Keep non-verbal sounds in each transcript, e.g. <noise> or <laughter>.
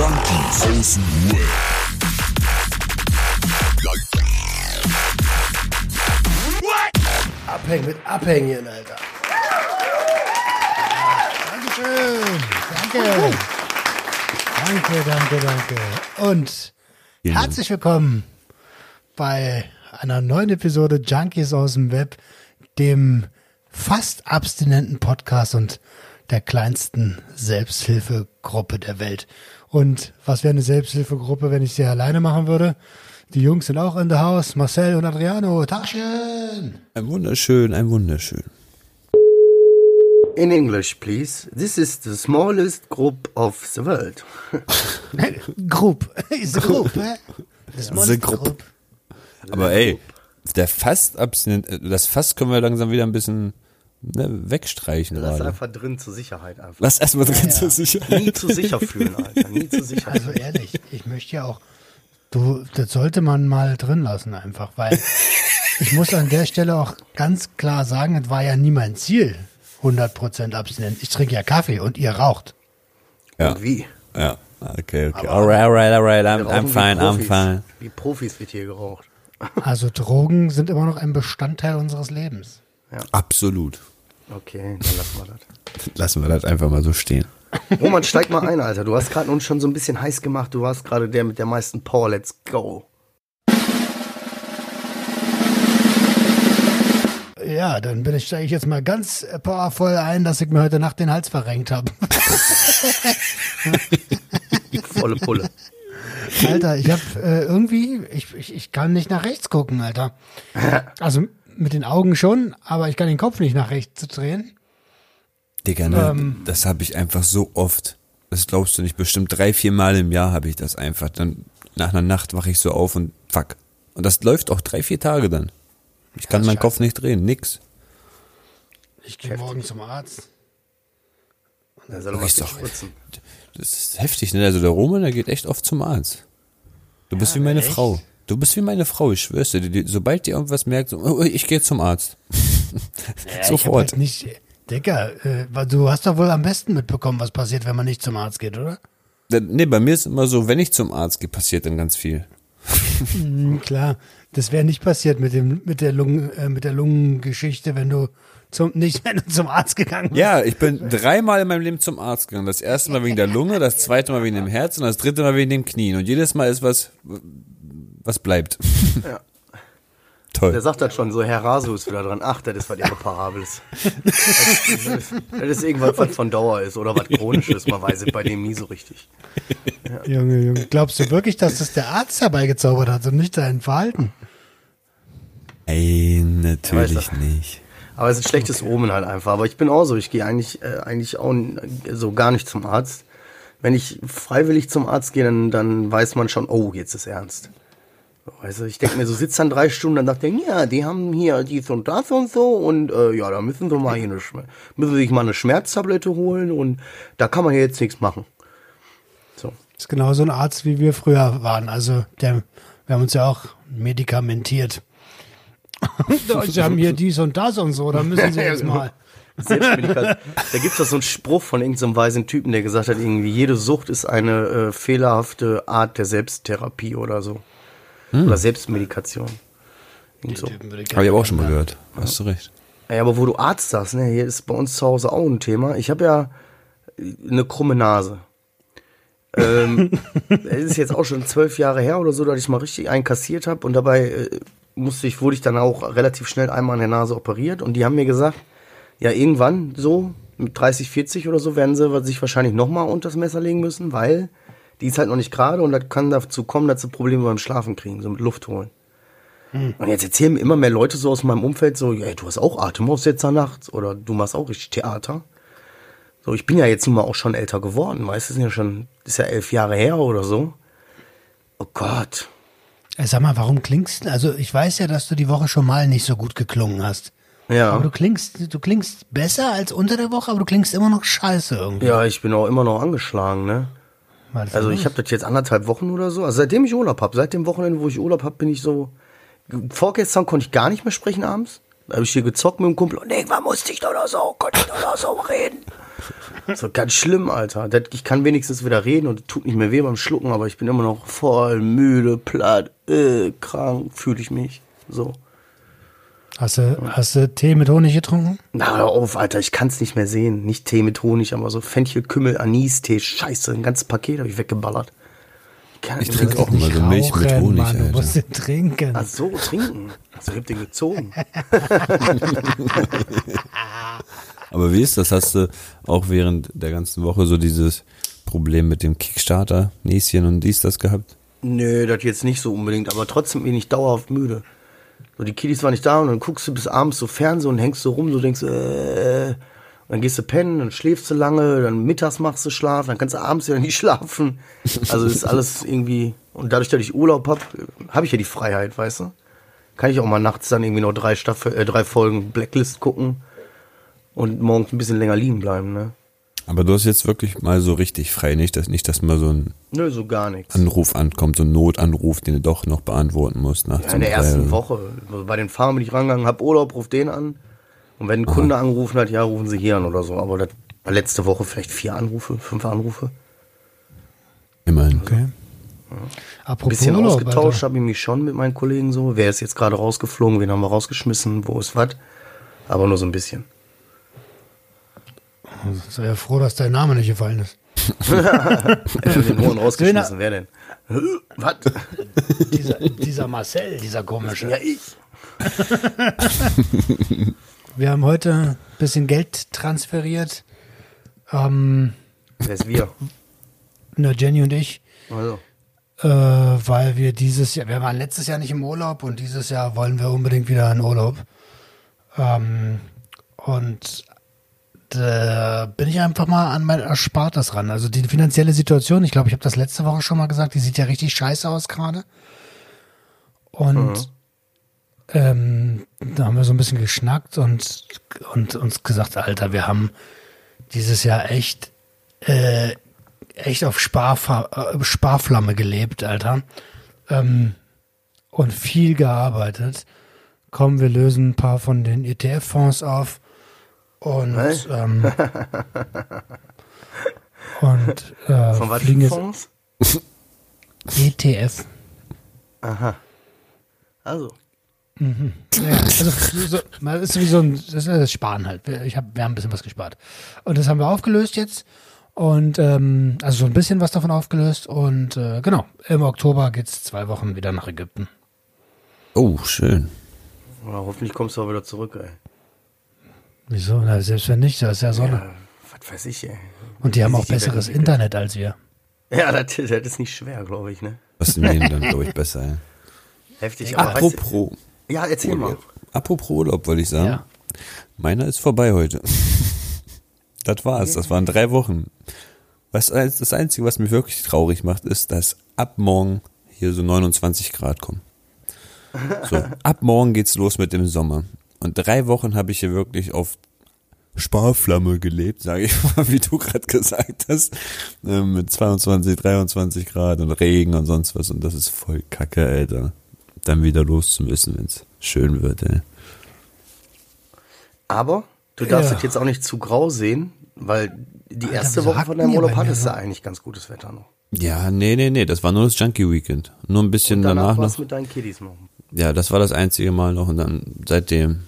Junkies aus dem Web. Abhängen mit Abhängen, Alter. Dankeschön. Danke. Danke, danke, danke. Und herzlich willkommen bei einer neuen Episode Junkies aus dem Web, dem fast abstinenten Podcast und der kleinsten Selbsthilfegruppe der Welt. Und was wäre eine Selbsthilfegruppe, wenn ich sie alleine machen würde? Die Jungs sind auch in der Haus, Marcel und Adriano. Taschen! Ein wunderschön, ein wunderschön. In English, please. This is the smallest group of the world. <laughs> Group. Ist eine Gruppe. Das The Group. Group. Aber ey, der Fast abstinent, äh, das Fast können wir langsam wieder ein bisschen ne, wegstreichen Lass gerade. einfach drin zur Sicherheit einfach. Lass erstmal drin zur Sicherheit. Nie zu sicher fühlen, Alter. Nie zu sicher. Also ehrlich, ich möchte ja auch, du, das sollte man mal drin lassen einfach, weil <laughs> ich muss an der Stelle auch ganz klar sagen, es war ja nie mein Ziel, 100% abstinent. Ich trinke ja Kaffee und ihr raucht. Ja. Und wie? Ja, okay, okay. Alright, alright, alright, I'm, I'm wie fine, I'm Profis. fine. Wie Profis wird hier geraucht. Also Drogen sind immer noch ein Bestandteil unseres Lebens. Absolut. Okay, dann lassen wir das. Lassen wir das einfach mal so stehen. Roman, steig mal ein, Alter. Du hast gerade uns schon so ein bisschen heiß gemacht. Du warst gerade der mit der meisten Power. Let's go. Ja, dann bin ich, steige ich jetzt mal ganz powervoll ein, dass ich mir heute Nacht den Hals verrenkt habe. <laughs> Volle Pulle. Alter, ich habe äh, irgendwie, ich, ich, ich kann nicht nach rechts gucken, Alter. Also mit den Augen schon, aber ich kann den Kopf nicht nach rechts drehen. Digga, ne, Ähm. das habe ich einfach so oft. Das glaubst du nicht. Bestimmt drei, vier Mal im Jahr habe ich das einfach. Dann nach einer Nacht wache ich so auf und fuck. Und das läuft auch drei, vier Tage dann. Ich kann meinen Kopf nicht drehen, nix. Ich gehe morgen zum Arzt. Da soll er was doch-. Das ist heftig, ne? Also der Roman, der geht echt oft zum Arzt. Du bist wie meine Frau. Du bist wie meine Frau, ich schwör's dir. Die, sobald die irgendwas merkt, so, oh, ich gehe zum Arzt. Hab Sofort. halt nicht, Digga, äh, du hast doch wohl am besten mitbekommen, was passiert, wenn man nicht zum Arzt geht, oder? Nee, bei mir ist immer so, wenn ich zum Arzt gehe, passiert dann ganz viel. Hm, klar, das wäre nicht passiert mit dem mit der Lungen äh, mit der Lungengeschichte, wenn du zum nicht <laughs> wenn du zum Arzt gegangen bist. Ja, ich bin dreimal in meinem Leben zum Arzt gegangen. Das erste Mal wegen der Lunge, das zweite Mal wegen dem Herz und das dritte Mal wegen dem Knien. Und jedes Mal ist was, was bleibt. <laughs> Ja. <laughs> Toll. Der sagt das schon so, Herr Rasu ist wieder dran. Ach, das ist was Irreparables. das, ist, das ist irgendwas, was von Dauer ist oder was Chronisches. Man weiß es bei dem nie so richtig. Junge, Junge, glaubst du wirklich, dass das der Arzt herbeigezaubert hat und nicht dein Verhalten? Ey, natürlich er. nicht. Aber es ist ein schlechtes Omen halt einfach. Aber ich bin auch so, ich gehe eigentlich, äh, eigentlich auch so gar nicht zum Arzt. Wenn ich freiwillig zum Arzt gehe, dann, dann weiß man schon, oh, jetzt ist ernst. So, du, ich denke mir, so sitzt dann drei Stunden, dann dachte ich, ja, die haben hier dies und das und so und äh, ja, da müssen sie mal hier eine, müssen sich mal eine Schmerztablette holen und da kann man jetzt nichts machen. So. Das ist genau so ein Arzt, wie wir früher waren. Also der, wir haben uns ja auch medikamentiert. <laughs> Sie haben hier dies und das und so, da müssen Sie <laughs> jetzt mal. Selbstmedikation. da gibt's doch so einen Spruch von irgendeinem weisen Typen, der gesagt hat, irgendwie, jede Sucht ist eine äh, fehlerhafte Art der Selbsttherapie oder so. Oder Selbstmedikation. Irgend so. Habe ich aber auch schon mal gehört. Hast du recht. Ja, aber wo du Arzt sagst, ne, hier ist bei uns zu Hause auch ein Thema. Ich habe ja eine krumme Nase. ähm, <laughs> es ist jetzt auch schon zwölf Jahre her oder so, dass ich mal richtig einkassiert habe und dabei äh, musste ich, wurde ich dann auch relativ schnell einmal an der Nase operiert und die haben mir gesagt, ja, irgendwann so mit 30, 40 oder so werden sie sich wahrscheinlich nochmal unter das Messer legen müssen, weil die ist halt noch nicht gerade und das kann dazu kommen, dass sie Probleme beim Schlafen kriegen, so mit Luft holen. Und jetzt erzählen mir immer mehr Leute so aus meinem Umfeld so, ja, du hast auch Atemaussetzer nachts oder du machst auch richtig Theater. So, ich bin ja jetzt nun mal auch schon älter geworden, weißt du, ist ja schon, ist ja elf Jahre her oder so. Oh Gott. Äh, Sag mal, warum klingst du? Also ich weiß ja, dass du die Woche schon mal nicht so gut geklungen hast. Ja. Aber du klingst, du klingst besser als unter der Woche, aber du klingst immer noch scheiße irgendwie. Ja, ich bin auch immer noch angeschlagen, ne? Also ich habe das jetzt anderthalb Wochen oder so. Also seitdem ich Urlaub habe, seit dem Wochenende, wo ich Urlaub habe, bin ich so. Vorgestern konnte ich gar nicht mehr sprechen abends. Da habe ich hier gezockt mit dem Kumpel und irgendwann musste ich doch noch so, konnte ich doch noch so reden. <laughs> So ganz schlimm, Alter. Ich kann wenigstens wieder reden und tut nicht mehr weh beim Schlucken, aber ich bin immer noch voll müde, platt, äh, krank, fühle ich mich. So. Hast du, hast du Tee mit Honig getrunken? Na, hör auf, Alter, ich kann's nicht mehr sehen. Nicht Tee mit Honig, aber so Fenchel, Kümmel, Anis-Tee. Scheiße, ein ganzes Paket habe ich weggeballert. kann Ich trinke auch immer so Milch mit Rauchen, Honig, Mann, du Alter. musst den trinken. Ach so, trinken. Also, ich hab den gezogen. <laughs> Aber wie ist das? Hast du auch während der ganzen Woche so dieses Problem mit dem Kickstarter, Näschen und dies, das gehabt? Nö, das jetzt nicht so unbedingt, aber trotzdem bin ich dauerhaft müde. So, die Kiddies waren nicht da und dann guckst du bis abends so Fernsehen und hängst so rum, so denkst, äh, dann gehst du pennen, dann schläfst du lange, dann mittags machst du Schlaf, dann kannst du abends wieder nicht <laughs> schlafen. Also ist alles irgendwie, und dadurch, dass ich Urlaub hab, habe ich ja die Freiheit, weißt du? Kann ich auch mal nachts dann irgendwie noch drei, Staffel, äh, drei Folgen Blacklist gucken und morgens ein bisschen länger liegen bleiben, ne? Aber du hast jetzt wirklich mal so richtig frei, nicht, dass, nicht, dass mal so ein Nö, so gar nichts. Anruf ankommt, so ein Notanruf, den du doch noch beantworten musst. Nachts Ja, in der ersten oder- Woche. Also bei den Farmen bin ich rangegangen, hab Urlaub, ruf den an. Und wenn ein Kunde angerufen hat, ja, rufen sie hier an oder so. Aber das war letzte Woche vielleicht vier Anrufe, fünf Anrufe. Immerhin. Okay. Ein Apropos bisschen Urlaub, ausgetauscht habe ich mich schon mit meinen Kollegen so. Wer ist jetzt gerade rausgeflogen, wen haben wir rausgeschmissen, wo ist was. Aber nur so ein bisschen. Sei ja froh, dass dein Name nicht gefallen ist. <laughs> Den Hohen rausgeschmissen? Wer denn? was? Dieser, dieser Marcel, dieser komische. Ja, ich. Wir haben heute ein bisschen Geld transferiert. Ähm, Wer ist wir? na, Jenny und ich. Also. äh, weil wir dieses Jahr, wir waren letztes Jahr nicht im Urlaub und dieses Jahr wollen wir unbedingt wieder in Urlaub. Ähm, und da bin ich einfach mal an mein Erspartes ran. Also die finanzielle Situation, ich glaube, ich habe das letzte Woche schon mal gesagt, die sieht ja richtig scheiße aus gerade. Und ähm, da haben wir so ein bisschen geschnackt und, und uns gesagt, Alter, wir haben dieses Jahr echt äh, echt auf Sparfa äh, Sparflamme gelebt, Alter. Ähm, und viel gearbeitet. Komm, wir lösen ein paar von den ETF-Fonds auf. Und, ähm, <laughs> und äh, Von was fliegen jetzt Fonds? ETF. Aha. Also. Ja, also so, mal ist wie so ein das ist das Sparen halt. Wir- Ich hab, wir haben ein bisschen was gespart. Und das haben wir aufgelöst jetzt. Und ähm, also so ein bisschen was davon aufgelöst. Und äh, genau, im Oktober geht's zwei Wochen wieder nach Ägypten. Oh, schön. Ja, hoffentlich kommst du auch wieder zurück, ey. Wieso? Na, selbst wenn nicht, da ist ja Sonne. Ja, was weiß ich, ey. Und die haben auch besseres. Internet als wir. Ja, das, das ist nicht schwer, glaube ich, ne? Was in denen dann, glaube ich, besser. Ja. Heftig. aber weißt Apropos, du- ja, erzähl mal. apropos Urlaub, wollte ich sagen. Ja. Meiner ist vorbei heute. <laughs> Das war's. Das waren drei Wochen. Was, das Einzige, was mich wirklich traurig macht, ist, dass ab morgen hier so 29 Grad kommen. So, ab morgen geht's los mit dem Sommer. Und drei Wochen habe ich hier wirklich auf Sparflamme gelebt, sage ich <laughs> mal, wie du gerade gesagt hast. Ähm, mit 22, 23 Grad und Regen und sonst was. Und das ist voll kacke, Alter. Dann wieder los zu müssen, wenn's schön wird, ey. Aber du darfst Ja. es jetzt auch nicht zu grau sehen, weil die Alter, erste Woche von deinem Urlaub hattest du eigentlich ganz gutes Wetter noch. Ja, nee, nee, nee, das war nur das Junkie Weekend. Nur ein bisschen Und danach, danach noch. du mit deinen Kiddies noch. Ja, das war das einzige Mal noch und dann seitdem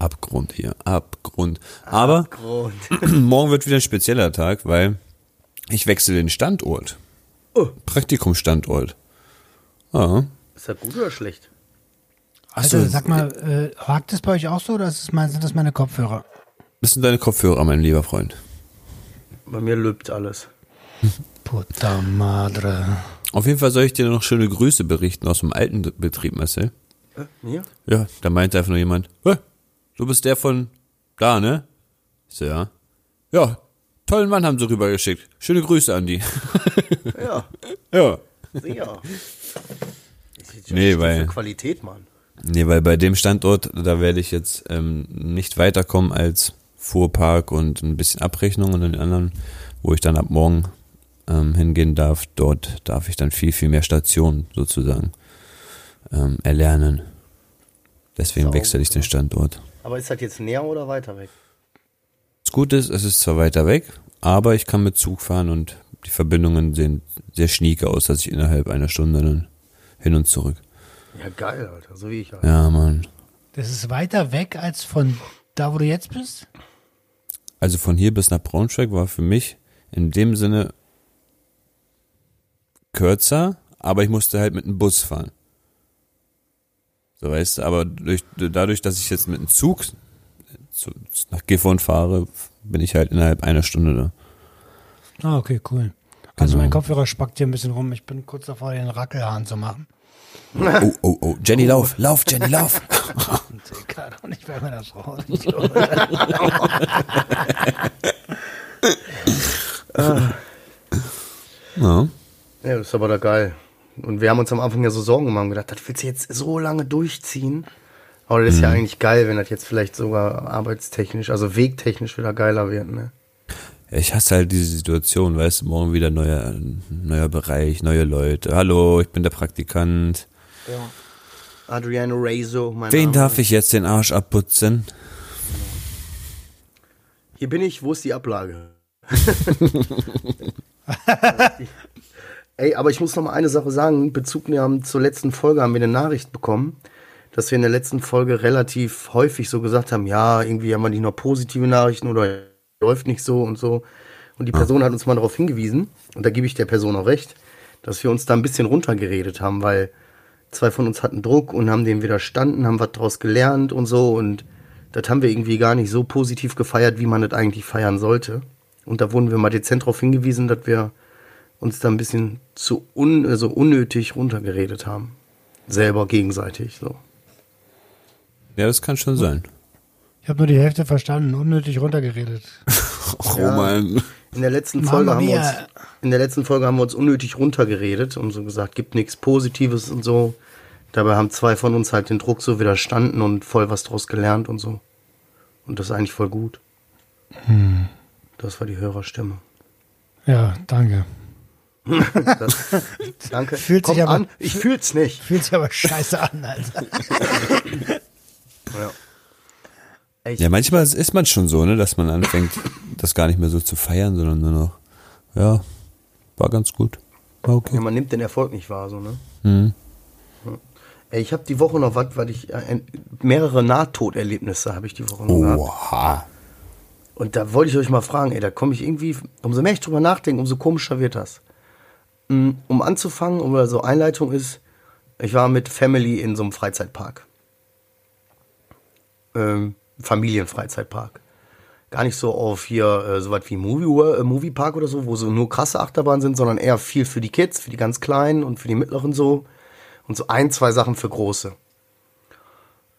Abgrund hier, Abgrund. Aber Grund. <clears throat> morgen wird wieder ein spezieller Tag, weil ich wechsle den Standort. Oh. Praktikumsstandort. Ja, Ist das gut oder schlecht? Also so, sag mal, äh, hakt es bei euch auch so oder ist es mein, sind das meine Kopfhörer? das sind deine Kopfhörer, mein lieber Freund. Bei mir lübt alles. <laughs> Puta madre. Auf jeden Fall soll ich dir noch schöne Grüße berichten aus dem alten Betrieb, Marcel. Äh, mir? Ja, da meinte einfach nur jemand, "Hä, du bist der von da, ne? Ich so, ja. Ja, tollen Mann haben sie rübergeschickt. Schöne Grüße an die. <laughs> Ja, <laughs> ja. sicher. Nee, weil- Qualität, Mann. Nee, weil bei dem Standort, da werde ich jetzt ähm, nicht weiterkommen als Fuhrpark und ein bisschen Abrechnung und den anderen, wo ich dann ab morgen ähm, hingehen darf, dort darf ich dann viel, viel mehr Stationen sozusagen ähm, erlernen. Deswegen wechsle ich den Standort. Aber ist das jetzt näher oder weiter weg? Das Gute ist, es ist zwar weiter weg, Aber ich kann mit Zug fahren und die Verbindungen sehen sehr schnieke aus, dass ich innerhalb einer Stunde dann hin und zurück. Ja, geil, Alter. So wie ich halt. Ja, Mann. Das ist weiter weg als von da, wo du jetzt bist? Also von hier bis nach Braunschweig war für mich in dem Sinne kürzer, aber ich musste halt mit dem Bus fahren. So weißt du, aber durch, dadurch, dass ich jetzt mit dem Zug zu, nach Gifhorn fahre, bin ich halt innerhalb einer Stunde da. Ah, okay, cool. Also Genau. mein Kopfhörer spackt hier ein bisschen rum. Ich bin kurz davor, den Rackelhahn zu machen. Oh, oh, oh. Jenny, lauf, lauf, Jenny, lauf. Und ich kann auch nicht mehr das raus. <laughs> Ja. Ja, das ist aber da geil. Und wir haben uns am Anfang ja so Sorgen gemacht und gedacht, das willst du jetzt so lange durchziehen. Aber das ist ja eigentlich geil, wenn das jetzt vielleicht sogar arbeitstechnisch, also wegtechnisch wieder geiler wird, ne? Ich hasse halt diese Situation, weißt du, morgen wieder neuer, neuer Bereich, neue Leute. Hallo, ich bin der Praktikant. Adriano Rezo, mein Wen Name. darf ich jetzt den Arsch abputzen? Hier bin ich, wo ist die Ablage? <laughs> <laughs> Ey, aber ich muss noch mal eine Sache sagen. Bezug nehmen zur letzten Folge haben wir eine Nachricht bekommen, dass wir in der letzten Folge relativ häufig so gesagt haben, ja, irgendwie haben wir nicht noch positive Nachrichten oder läuft nicht so und so. Und die Person hat uns mal darauf hingewiesen, und da gebe ich der Person auch recht, dass wir uns da ein bisschen runtergeredet haben, weil zwei von uns hatten Druck und haben dem widerstanden, haben was daraus gelernt und so und das haben wir irgendwie gar nicht so positiv gefeiert, wie man das eigentlich feiern sollte. Und da wurden wir mal dezent darauf hingewiesen, dass wir uns da ein bisschen zu un, also unnötig runtergeredet haben. Selber gegenseitig, so. Ja, das kann schon sein. Ich habe nur die Hälfte verstanden, unnötig runtergeredet. <laughs> Oh Ja. Mann. In der letzten Folge haben wir uns, in der letzten Folge haben wir uns unnötig runtergeredet und so gesagt, gibt nichts Positives und so. Dabei haben zwei von uns halt den Druck so widerstanden und voll was draus gelernt und so. Und das ist eigentlich voll gut. Hm. Das war die Hörerstimme. Ja, danke. Das, <laughs> danke. Fühlt sich Kommt aber- an. Ich fühl's nicht. Fühlt sich aber scheiße an, Alter. Ja. Ja, manchmal ist man schon so, ne, dass man anfängt, das gar nicht mehr so zu feiern, sondern nur noch, ja, war ganz gut. War okay. Ja, man nimmt den Erfolg nicht wahr, so, ne? Mhm. Ey, ich habe die Woche noch was, weil ich äh, ein- mehrere Nahtoderlebnisse habe ich die Woche noch gehabt. Oha. Und da wollte ich euch mal fragen, ey, da komme ich irgendwie, umso mehr ich drüber nachdenke, umso komischer wird das. Um anzufangen, oder so Einleitung ist, ich war mit Family in so einem Freizeitpark. Ähm, Familienfreizeitpark. Gar nicht so auf hier äh, so was wie Movie, äh, Movie Park oder so, wo so nur krasse Achterbahnen sind, sondern eher viel für die Kids, für die ganz Kleinen und für die Mittleren so. Und so ein, zwei Sachen für Große.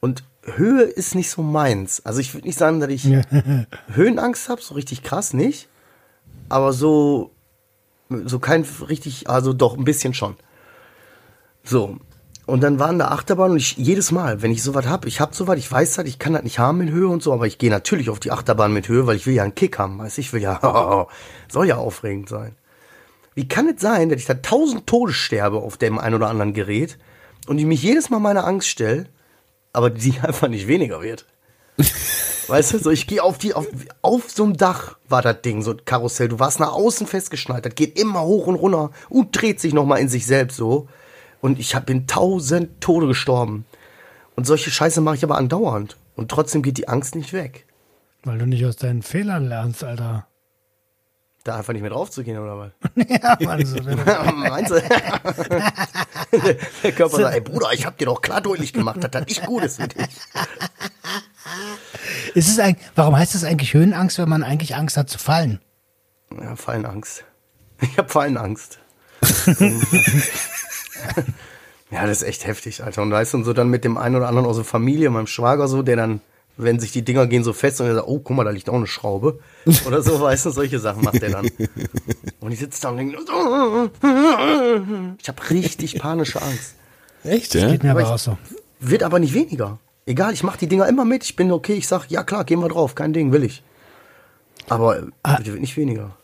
Und Höhe ist nicht so meins. Also ich würde nicht sagen, dass ich <laughs> Höhenangst habe, so richtig krass nicht. Aber so, so kein richtig, also doch ein bisschen schon. So. Und dann waren da Achterbahnen und ich jedes Mal, wenn ich sowas hab, ich hab sowas, ich weiß das, ich kann das nicht haben in Höhe und so, aber ich gehe natürlich auf die Achterbahn mit Höhe, weil ich will ja einen Kick haben, weiß ich will ja, <laughs> soll ja aufregend sein. Wie kann es sein, dass ich da tausend Tode sterbe auf dem ein oder anderen Gerät und ich mich jedes Mal meiner Angst stelle, aber die <laughs> einfach nicht weniger wird? <laughs> Weißt du, so ich gehe auf die, auf, auf so einem Dach war das Ding, so ein Karussell. Du warst nach außen festgeschnallt, das geht immer hoch und runter und dreht sich nochmal in sich selbst so. Und ich hab, bin tausend Tode gestorben. Und solche Scheiße mache ich aber andauernd. Und trotzdem geht die Angst nicht weg. Weil du nicht aus deinen Fehlern lernst, Alter. Da einfach nicht mehr drauf zu gehen, oder was? <laughs> ja, Mann, so, du Meinst du? Der Körper sagt, ey Bruder, ich hab dir doch klar deutlich gemacht, dass das nicht gut ist für dich. Ist es eigentlich, warum heißt das eigentlich Höhenangst, wenn man eigentlich Angst hat zu fallen? Ja, Fallenangst. <laughs> Ich hab Fallenangst. <laughs> ja, das ist echt heftig, Alter. Und weißt du, und so dann mit dem einen oder anderen aus der Familie, meinem Schwager so, der dann, wenn sich die Dinger gehen so fest und er sagt, oh, guck mal, da liegt auch eine Schraube. Oder so, <laughs> weißt du, solche Sachen macht er dann. Und ich sitze da und denke, ich habe richtig panische Angst. Echt, ja? Geht mir aber Aber auch so. Wird aber nicht weniger. Egal, ich mache die Dinger immer mit. Ich bin okay, ich sag, ja klar, gehen wir drauf, kein Ding, will ich. Aber äh, die wird nicht weniger.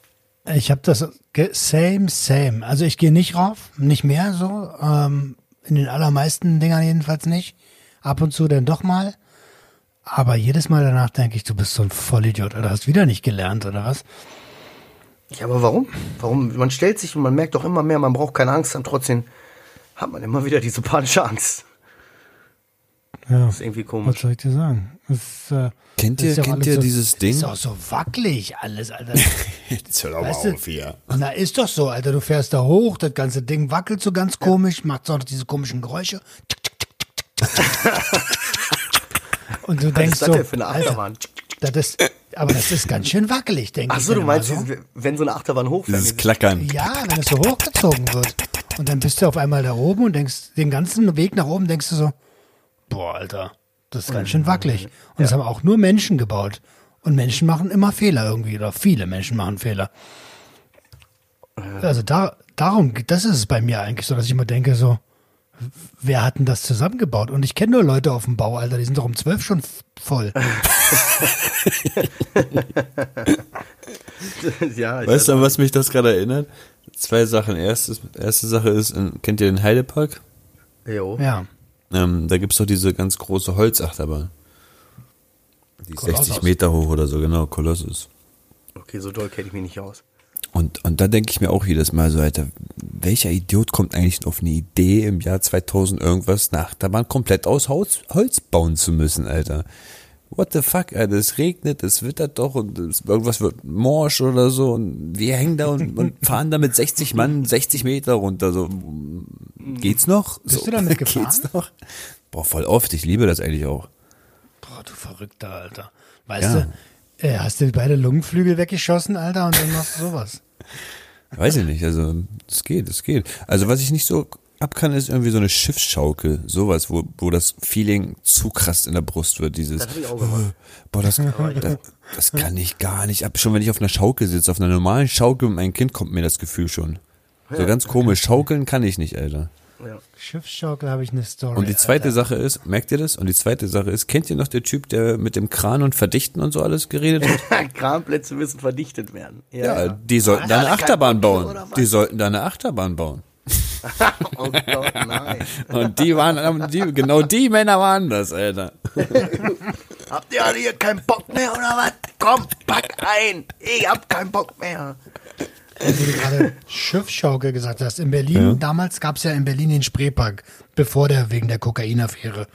Ich habe das same, same. Also ich gehe nicht rauf, nicht mehr so. Ähm, in den allermeisten Dingern jedenfalls nicht. Ab und zu dann doch mal. Aber jedes Mal danach denke ich, du bist so ein Vollidiot oder hast wieder nicht gelernt oder was? Ja, aber warum? Warum? Man stellt sich und man merkt doch immer mehr, man braucht keine Angst haben. Trotzdem hat man immer wieder diese panische Angst. Ja. Das ist irgendwie Was komisch. soll ich dir sagen? Das, äh, Kennt das ihr, ist ja kennt ihr so, dieses Das Ding? ist auch so wackelig alles, Alter. <laughs> Jetzt hör doch Weißt du? hier. Na, ist doch so, Alter. Du fährst da hoch, das ganze Ding wackelt so ganz komisch, macht auch noch diese komischen Geräusche. Und du Was denkst ist das so, denn für eine Alter, Achterbahn? das ist, aber das ist ganz schön wackelig, denke ich. Ach so, du mir meinst, so. wenn so eine Achterbahn hochfährt. Dieses Klackern. Ja, wenn es so hochgezogen wird. Und dann bist du auf einmal da oben und denkst, den ganzen Weg nach oben denkst du so, boah, Alter, das ist ganz schön wackelig. Und das haben auch nur Menschen gebaut. Und Menschen machen immer Fehler irgendwie, oder viele Menschen machen Fehler. Also da, darum, das ist es bei mir eigentlich so, dass ich immer denke, so, wer hat denn das zusammengebaut? Und ich kenne nur Leute auf dem Bau, Alter, die sind doch um zwölf schon voll. <laughs> ja, Weißt du, an was mich das gerade erinnert? Zwei Sachen. Erstes, erste Sache ist, in- kennt ihr den Heidepark? Jo. Ja. Ähm, da gibt's doch diese ganz große Holzachterbahn. Die ist Kolossus. 60 Meter hoch oder so, genau, Kolossus. Okay, so doll kenne ich mich nicht aus. Und, und da denke ich mir auch jedes Mal so, Alter, welcher Idiot kommt eigentlich auf eine Idee, im Jahr 2000 irgendwas eine Achterbahn komplett aus Holz, Holz bauen zu müssen, Alter? What the fuck, Alter? Es regnet, es wittert doch und irgendwas wird morsch oder so und wir hängen da und, und <laughs> fahren da mit 60 Mann 60 Meter runter. So, geht's noch? Bist so, du damit <laughs> gefahren? Geht's noch? Boah, voll oft. Ich liebe das eigentlich auch. Boah, du Verrückter, Alter. Weißt Ja. du, äh, hast du beide Lungenflügel weggeschossen, Alter, und dann machst du sowas. <laughs> Weiß ich nicht, also es geht, es geht. Also was ich nicht so ab kann, ist irgendwie so eine Schiffsschaukel, sowas, wo, wo das Feeling zu krass in der Brust wird, dieses Das hab ich auch gemacht. Boah, das, <laughs> das, das kann ich gar nicht ab. Schon wenn ich auf einer Schaukel sitze, auf einer normalen Schaukel mit meinem Kind, kommt mir das Gefühl schon. So ganz komisch. Schaukeln kann ich nicht, Alter. Ja. Schiffsschaukel habe ich eine Story. Und die zweite Alter. Sache ist, merkt ihr das? Und die zweite Sache ist, kennt ihr noch der Typ, der mit dem Kran und Verdichten und so alles geredet hat? <laughs> Kranplätze müssen verdichtet werden. Ja, die sollten da eine Achterbahn bauen. Die sollten da eine Achterbahn bauen. Oh Gott, nein. Und die waren, die, genau die Männer waren das, Alter. Habt ihr alle hier keinen Bock mehr oder was? Komm, pack ein. Ich hab keinen Bock mehr. Wo du gerade Schiffsschaukel gesagt hast. In Berlin, damals gab es ja in Berlin den Spreepark, bevor der wegen der Kokainaffäre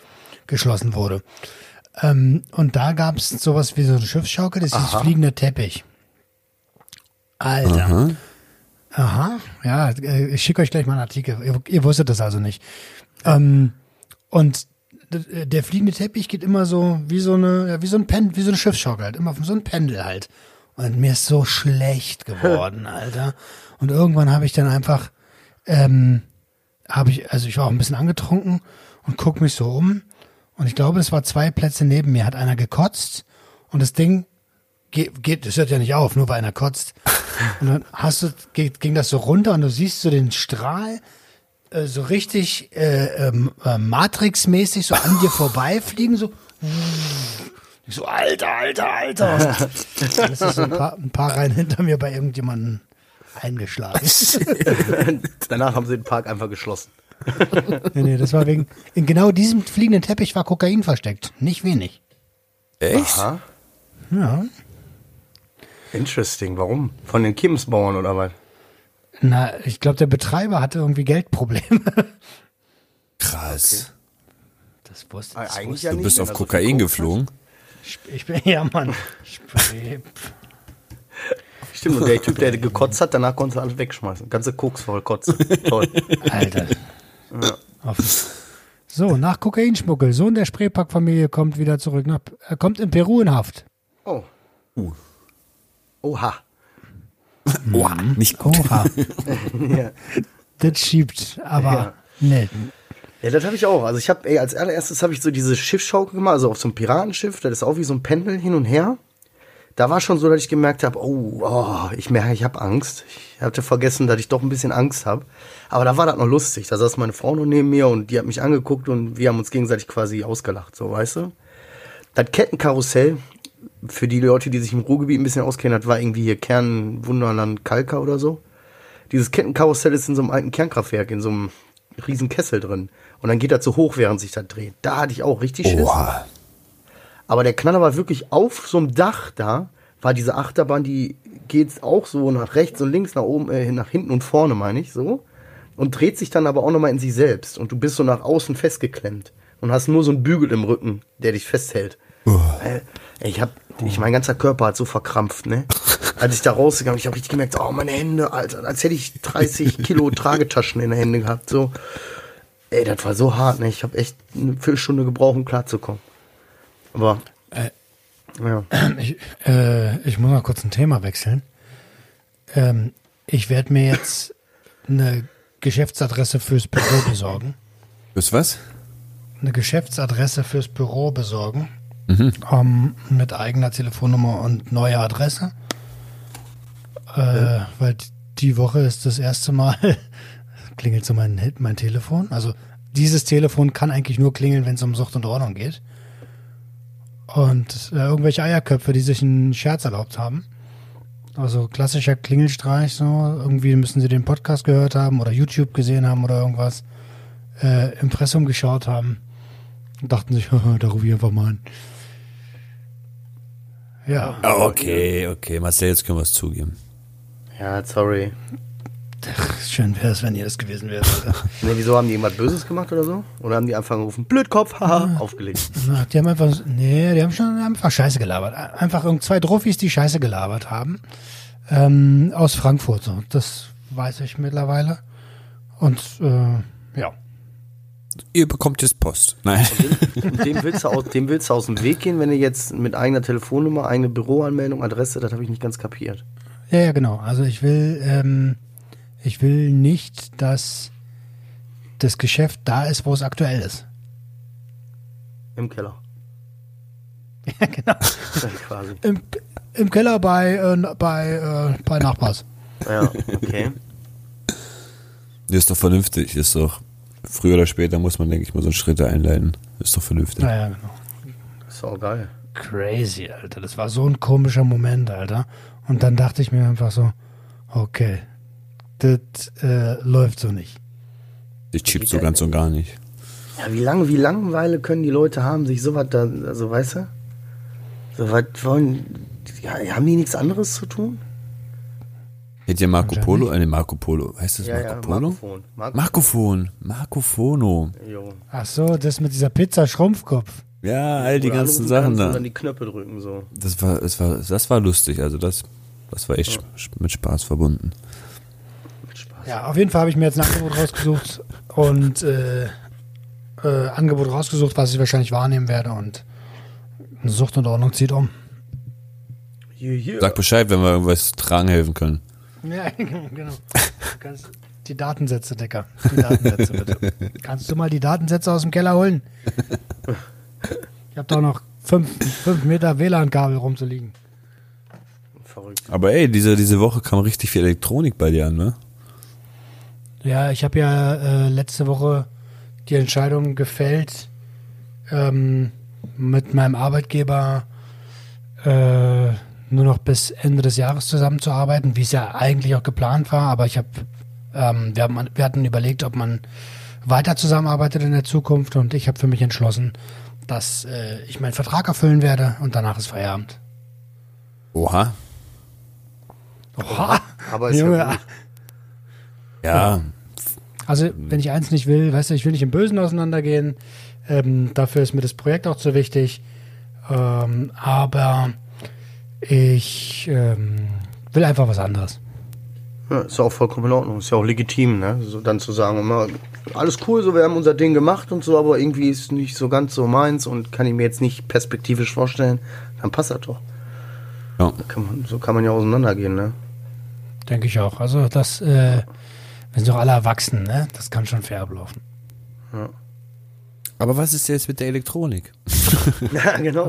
geschlossen wurde. Ähm, und da gab es sowas wie so eine Schiffsschaukel, das hieß fliegender Teppich. Alter. Aha. Ja, äh, ich schicke euch gleich mal einen Artikel. Ihr, ihr wusstet das also nicht. Ähm, und d- der fliegende Teppich geht immer so wie so eine, ja, wie so ein Pen, wie so eine Schiffsschaukel halt, immer so ein Pendel halt. Und mir ist so schlecht geworden, <laughs> Alter. Und irgendwann habe ich dann einfach, ähm, habe ich, also ich war auch ein bisschen angetrunken und guck mich so um. Und ich glaube, es war zwei Plätze neben mir, hat einer gekotzt und das Ding geht, geht das hört ja nicht auf, nur weil einer kotzt. Und dann hast du, geht, ging das so runter und du siehst so den Strahl äh, so richtig äh, ähm, äh, Matrix-mäßig so an dir vorbeifliegen, so. Ich so, Alter, Alter, Alter. <laughs> Und dann ist das so ein paar, ein paar Reihen hinter mir bei irgendjemandem eingeschlagen. <laughs> Danach haben sie den Park einfach geschlossen. nee, nee, das war wegen, in genau diesem fliegenden Teppich war Kokain versteckt. Nicht wenig. Echt? Aha. Ja. Interesting. Warum? Von den Kimmsbauern oder was? Na, ich glaube, der Betreiber hatte irgendwie Geldprobleme. <laughs> Krass. Das wusste das Eigentlich wusste- ja Du bist auf Kokain geflogen. Ich, ich bin, ja, Mann. <laughs> Stimmt, und der Typ, der gekotzt hat, danach konnte er alles wegschmeißen. Ganze Koks voll Kotze. Toll. Alter. Offen. So, nach Kokainschmuggel. Sohn der Spreepark-Familie kommt wieder zurück. Nach, er kommt in Peru in Haft. Oh. Uh. Oha. Boah, nicht gut. Oha. <laughs> Ja. das schiebt. Aber Ja. nee. Ja, das habe ich auch. Also ich habe, ey, als allererstes habe ich so diese Schiffsschaukel gemacht, also auf so einem Piratenschiff, das ist auch wie so ein Pendel hin und her. Da war schon so, dass ich gemerkt habe, oh, oh, ich merke, ich habe Angst. Ich hatte vergessen, dass ich doch ein bisschen Angst habe. Aber da war das noch lustig. Da saß meine Frau noch neben mir und die hat mich angeguckt und wir haben uns gegenseitig quasi ausgelacht, so, weißt du? Das Kettenkarussell, für die Leute, die sich im Ruhrgebiet ein bisschen auskennen, das war irgendwie hier Kernwunderland Kalka oder so. Dieses Kettenkarussell ist in so einem alten Kernkraftwerk, in so einem riesen Kessel drin. Und dann geht das so hoch, während sich das dreht. Da hatte ich auch richtig Schiss. Boah. Aber der Knaller war wirklich auf so einem Dach da, war diese Achterbahn, die geht auch so nach rechts und links, nach oben, äh, nach hinten und vorne, meine ich, so. Und dreht sich dann aber auch nochmal in sich selbst. Und du bist so nach außen festgeklemmt. Und hast nur so einen Bügel im Rücken, der dich festhält. Äh, ich hab, ich, mein ganzer Körper hat so verkrampft, ne? Als ich da rausgegangen bin, ich habe richtig gemerkt, oh, meine Hände, Alter, als hätte ich 30 <laughs> Kilo Tragetaschen in den Händen gehabt, so. Ey, das war so hart, ne? Ich habe echt eine Viertelstunde gebraucht, um klarzukommen. Aber, Äh. ja. <clears throat> Ich, äh, ich muss mal kurz ein Thema wechseln. Ähm, ich werde mir jetzt eine Geschäftsadresse fürs Büro besorgen. Bis was? Eine Geschäftsadresse fürs Büro besorgen. Ähm, mit eigener Telefonnummer und neuer Adresse. Äh, Weil die Woche ist das erste Mal, <laughs> klingelt so mein, mein Telefon. Also dieses Telefon kann eigentlich nur klingeln, wenn es um Sucht und Ordnung geht. Und äh, irgendwelche Eierköpfe, die sich einen Scherz erlaubt haben. Also klassischer Klingelstreich, so. Irgendwie müssen sie den Podcast gehört haben oder YouTube gesehen haben oder irgendwas. Äh, Impressum geschaut haben. Und dachten sich, <laughs> da rufe ich einfach mal an. Ja, Ah, okay, okay. Marcel, jetzt können wir es zugeben. Ja, sorry. schön wäre es, wenn ihr das gewesen wäre. Alter. <laughs> Ne, wieso haben die irgendwas Böses gemacht oder so? Oder haben die einfach gerufen, Blödkopf, <laughs> haha, aufgelegt? Na, die haben einfach, nee, die haben schon einfach Scheiße gelabert. Einfach irgend zwei Trophys, die Scheiße gelabert haben. Ähm, aus Frankfurt, so. Das weiß ich mittlerweile. Und, äh, ja. Ihr bekommt jetzt Post. Nein. Und dem willst, du aus, dem willst du aus dem Weg gehen, wenn du jetzt mit eigener Telefonnummer, eigene Büroanmeldung, Adresse, das habe ich nicht ganz kapiert. Ja, ja, genau. Also ich will, ähm, ich will nicht, dass das Geschäft da ist, wo es aktuell ist. Im Keller. <laughs> Ja, genau. Quasi. Im, im Keller bei, äh, bei, äh, bei Nachbars. Ja, okay. Ist doch vernünftig. Ist doch. Früher oder später muss man, denke ich mal, so einen Schritt einleiten. Ist doch vernünftig. Naja, genau. Ist auch geil. Crazy, Alter. Das war so ein komischer Moment, Alter. Und dann dachte ich mir einfach so, okay, das äh, läuft so nicht. Ich chippt so ganz und gar nicht. Ja, wie lange, wie Langeweile können die Leute haben, sich sowas da, also weißt du? So was wollen, ja, haben die nichts anderes zu tun? Hätte ja Marco Polo, eine Marco Polo, heißt das Marco Polo? Markofon. Marco, Marcophon, Marcofono. jo. Ach so, das mit dieser Pizza-Schrumpfkopf. Ja, all die Oder ganzen Sachen kannst und da. dann die Knöpfe drücken, so. Das war, das war, das war lustig. Also das, das war echt mit Spaß verbunden. Mit Spaß. Ja, auf jeden Fall habe ich mir jetzt ein Angebot rausgesucht und äh, äh, Angebot rausgesucht, was ich wahrscheinlich wahrnehmen werde und Sucht und Ordnung zieht um. Yeah, yeah. Sag Bescheid, wenn wir irgendwas tragen helfen können. Ja, <laughs> genau. Du kannst die Datensätze, Decker. Die Datensätze, bitte. Kannst du mal die Datensätze aus dem Keller holen? Ich habe doch noch fünf, fünf Meter WLAN-Kabel rumzuliegen. Verrückt. Aber ey, diese, diese Woche kam richtig viel Elektronik bei dir an, ne? Ja, ich habe ja äh, letzte Woche die Entscheidung gefällt, ähm, mit meinem Arbeitgeber äh, nur noch bis Ende des Jahres zusammenzuarbeiten, wie es ja eigentlich auch geplant war. Aber ich habe, ähm, wir, haben, wir hatten überlegt, ob man weiter zusammenarbeitet in der Zukunft und ich habe für mich entschlossen, dass äh, ich meinen Vertrag erfüllen werde und danach ist Feierabend. Oha. Oha, Aber ist Junge, ja. Ja, Also, wenn ich eins nicht will, weißt du, ich will nicht im Bösen auseinandergehen. Ähm, dafür ist mir das Projekt auch zu wichtig. Ähm, aber ich ähm, will einfach was anderes. Ja, ist ja auch vollkommen in Ordnung. Ist ja auch legitim, ne? So dann zu sagen, immer, alles cool, so wir haben unser Ding gemacht und so, aber irgendwie ist nicht so ganz so meins und kann ich mir jetzt nicht perspektivisch vorstellen, dann passt das doch. ja. Kann man, so kann man ja auseinandergehen, ne? Denke ich auch. Also, das, äh, wir sind doch alle erwachsen, ne? Das kann schon fair ablaufen. Aber was ist jetzt mit der Elektronik? <laughs> Ja, genau. <laughs>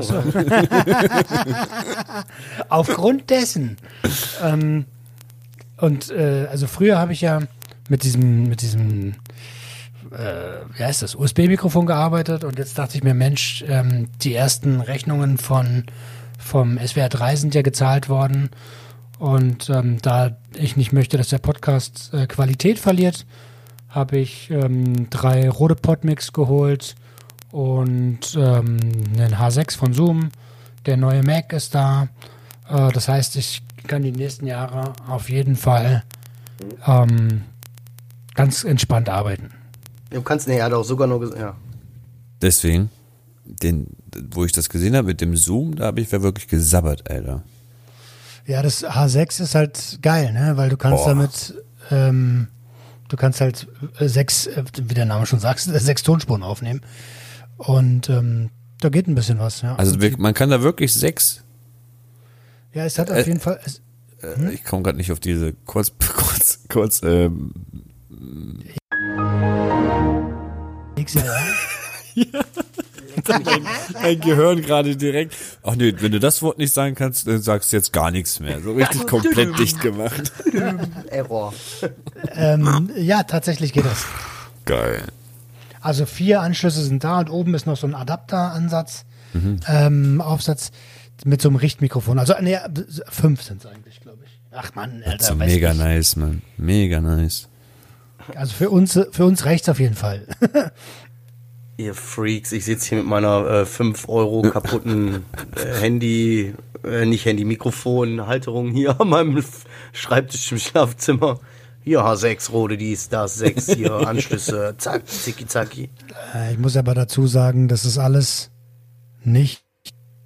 Aufgrund dessen. ähm, und äh, also früher habe ich ja mit diesem, mit diesem, äh, wie heißt das, USB-Mikrofon gearbeitet und jetzt dachte ich mir, Mensch, ähm, die ersten Rechnungen von vom SWR 3 sind ja gezahlt worden. Und ähm, da ich nicht möchte, dass der Podcast äh, Qualität verliert, habe ich ähm, drei Rode Podmix geholt und ähm, einen H6 von Zoom. Der neue Mac ist da Äh, das heißt, ich kann die nächsten Jahre auf jeden Fall ähm, ganz entspannt arbeiten. Du kannst, nee, er hat auch sogar nur gesagt, ja. Deswegen, den, wo ich das gesehen habe mit dem Zoom, da habe ich wirklich gesabbert, Alter. Ja, das H6 ist halt geil, ne? Weil du kannst Boah. damit, ähm, du kannst halt äh, sechs, äh, wie der Name schon sagt, <laughs> sechs Tonspuren aufnehmen. Und ähm, da geht ein bisschen was, ja. Also man kann da wirklich sechs, ja, es hat auf äh, jeden Fall, es, äh, ich komme gerade nicht auf diese kurz, <laughs> kurz, kurz, ähm, XLR. <laughs> mein Gehirn gerade direkt. Ach nee, wenn du das Wort nicht sagen kannst, dann sagst du jetzt gar nichts mehr. So richtig komplett dicht gemacht. Error. ähm, ja, tatsächlich geht das. Geil. Also vier Anschlüsse sind da und oben ist noch so ein Adapteransatz, ähm, Aufsatz mit so einem Richtmikrofon. Also nee, fünf sind es eigentlich, glaube ich. Ach man, Alter, Das ist weiß mega nicht. nice, Mann. Mega nice. Also für uns, für uns reicht's auf jeden Fall. <laughs> Ihr Freaks, ich sitze hier mit meiner äh, 5 Euro kaputten <laughs> äh, Handy, äh, nicht Handy, Mikrofon, Halterung hier an meinem Schreibtisch im Schlafzimmer. Hier H6, Rode, dies, das, 6, hier <laughs> Anschlüsse, zack, zicki, zacki. Äh, Ich muss aber dazu sagen, das ist alles nicht.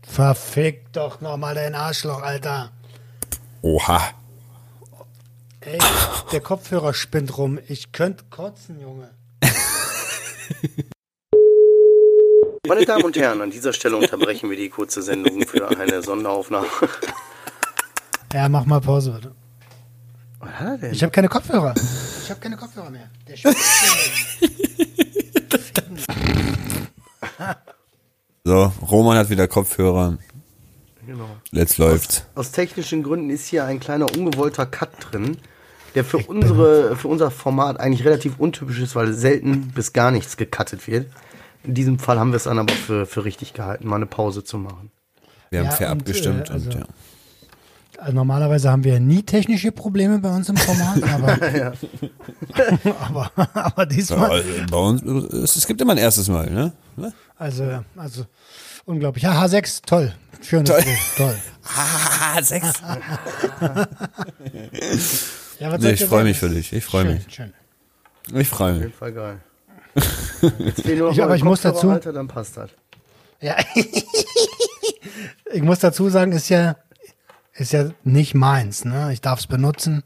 Verfick doch nochmal dein Arschloch, Alter. Oha. Ey, der Kopfhörer spinnt rum. Ich könnte kotzen, Junge. <laughs> Meine Damen und Herren, an dieser Stelle unterbrechen wir die kurze Sendung für eine Sonderaufnahme. Ja, mach mal Pause, bitte. Was hat er denn? Ich habe keine Kopfhörer. Ich habe keine Kopfhörer mehr. Der. So, Roman hat wieder Kopfhörer. genau. Let's läuft. Aus technischen Gründen ist hier ein kleiner ungewollter Cut drin, der für, unsere, für unser Format eigentlich relativ untypisch ist, weil selten bis gar nichts gecuttet wird. In diesem Fall haben wir es dann aber für, für richtig gehalten, mal eine Pause zu machen. Wir haben Ja, fair und, abgestimmt äh, also- und ja. Also normalerweise haben wir nie technische Probleme bei uns im Format, <laughs> <laughs> aber, aber, aber Ja, diesmal, also bei uns, es, es gibt immer ein erstes Mal, ne? also, also unglaublich. Ja, H6, toll. Schönes Toll. Bild, toll. <laughs> Ah, sechs. Ja, was Nee, ich dir freu sagen? mich für dich, ich freu Schön, mich. Schön. Ich freue Auf mich. jeden Fall geil. Jetzt fehlen nur noch Ich- aber ich muss dazu- Alter, dann passt das. Ja. <laughs> ich muss dazu sagen, ist ja, ist ja nicht meins, ne? Ich darf es benutzen.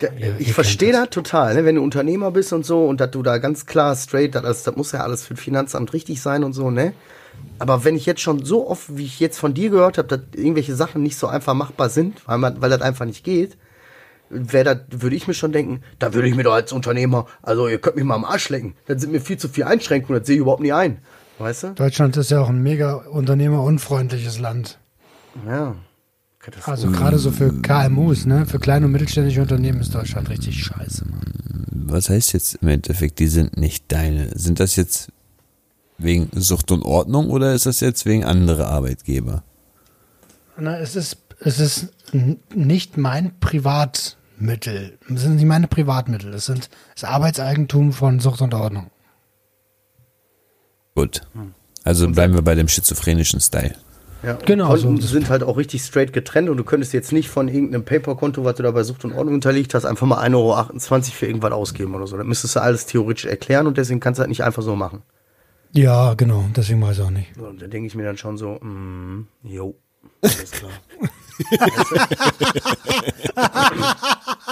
Der, ihr ich verstehe das. total, ne? wenn du Unternehmer bist und so und dass du da ganz klar straight, das, das, das muss ja alles für das Finanzamt richtig sein und so, ne? Aber wenn ich jetzt schon so oft, wie ich jetzt von dir gehört habe, dass irgendwelche Sachen nicht so einfach machbar sind, weil, man, weil das einfach nicht geht, wär das, würde ich mir schon denken, da würde ich mir doch als Unternehmer, also ihr könnt mich mal am Arsch lecken, dann sind mir viel zu viel Einschränkungen, das sehe ich überhaupt nicht ein. Weißt du? Deutschland ist ja auch ein mega unternehmerunfreundliches Land. Ja. Also gerade so für KMUs, ne? Für kleine und mittelständische Unternehmen ist Deutschland richtig scheiße, Mann. Was heißt jetzt im Endeffekt, die sind nicht deine? Sind das jetzt wegen Sucht und Ordnung oder ist das jetzt wegen andere Arbeitgeber? Na, es ist, es ist nicht mein Privatmittel. Es sind nicht meine Privatmittel. Es sind das Arbeitseigentum von Sucht und Ordnung. Gut. Also bleiben wir bei dem schizophrenischen Style. Ja, Genau, Konten so. sind halt auch richtig straight getrennt und du könntest jetzt nicht von irgendeinem Paper-Konto, was du da bei Sucht und Ordnung unterliegt hast, einfach mal 1,28 Euro für irgendwas ausgeben oder so. Dann müsstest du alles theoretisch erklären und deswegen kannst du halt nicht einfach so machen. Ja, genau. Deswegen weiß ich auch nicht. So, und da denke ich mir dann schon so, mm, jo, <laughs> alles klar. <laughs>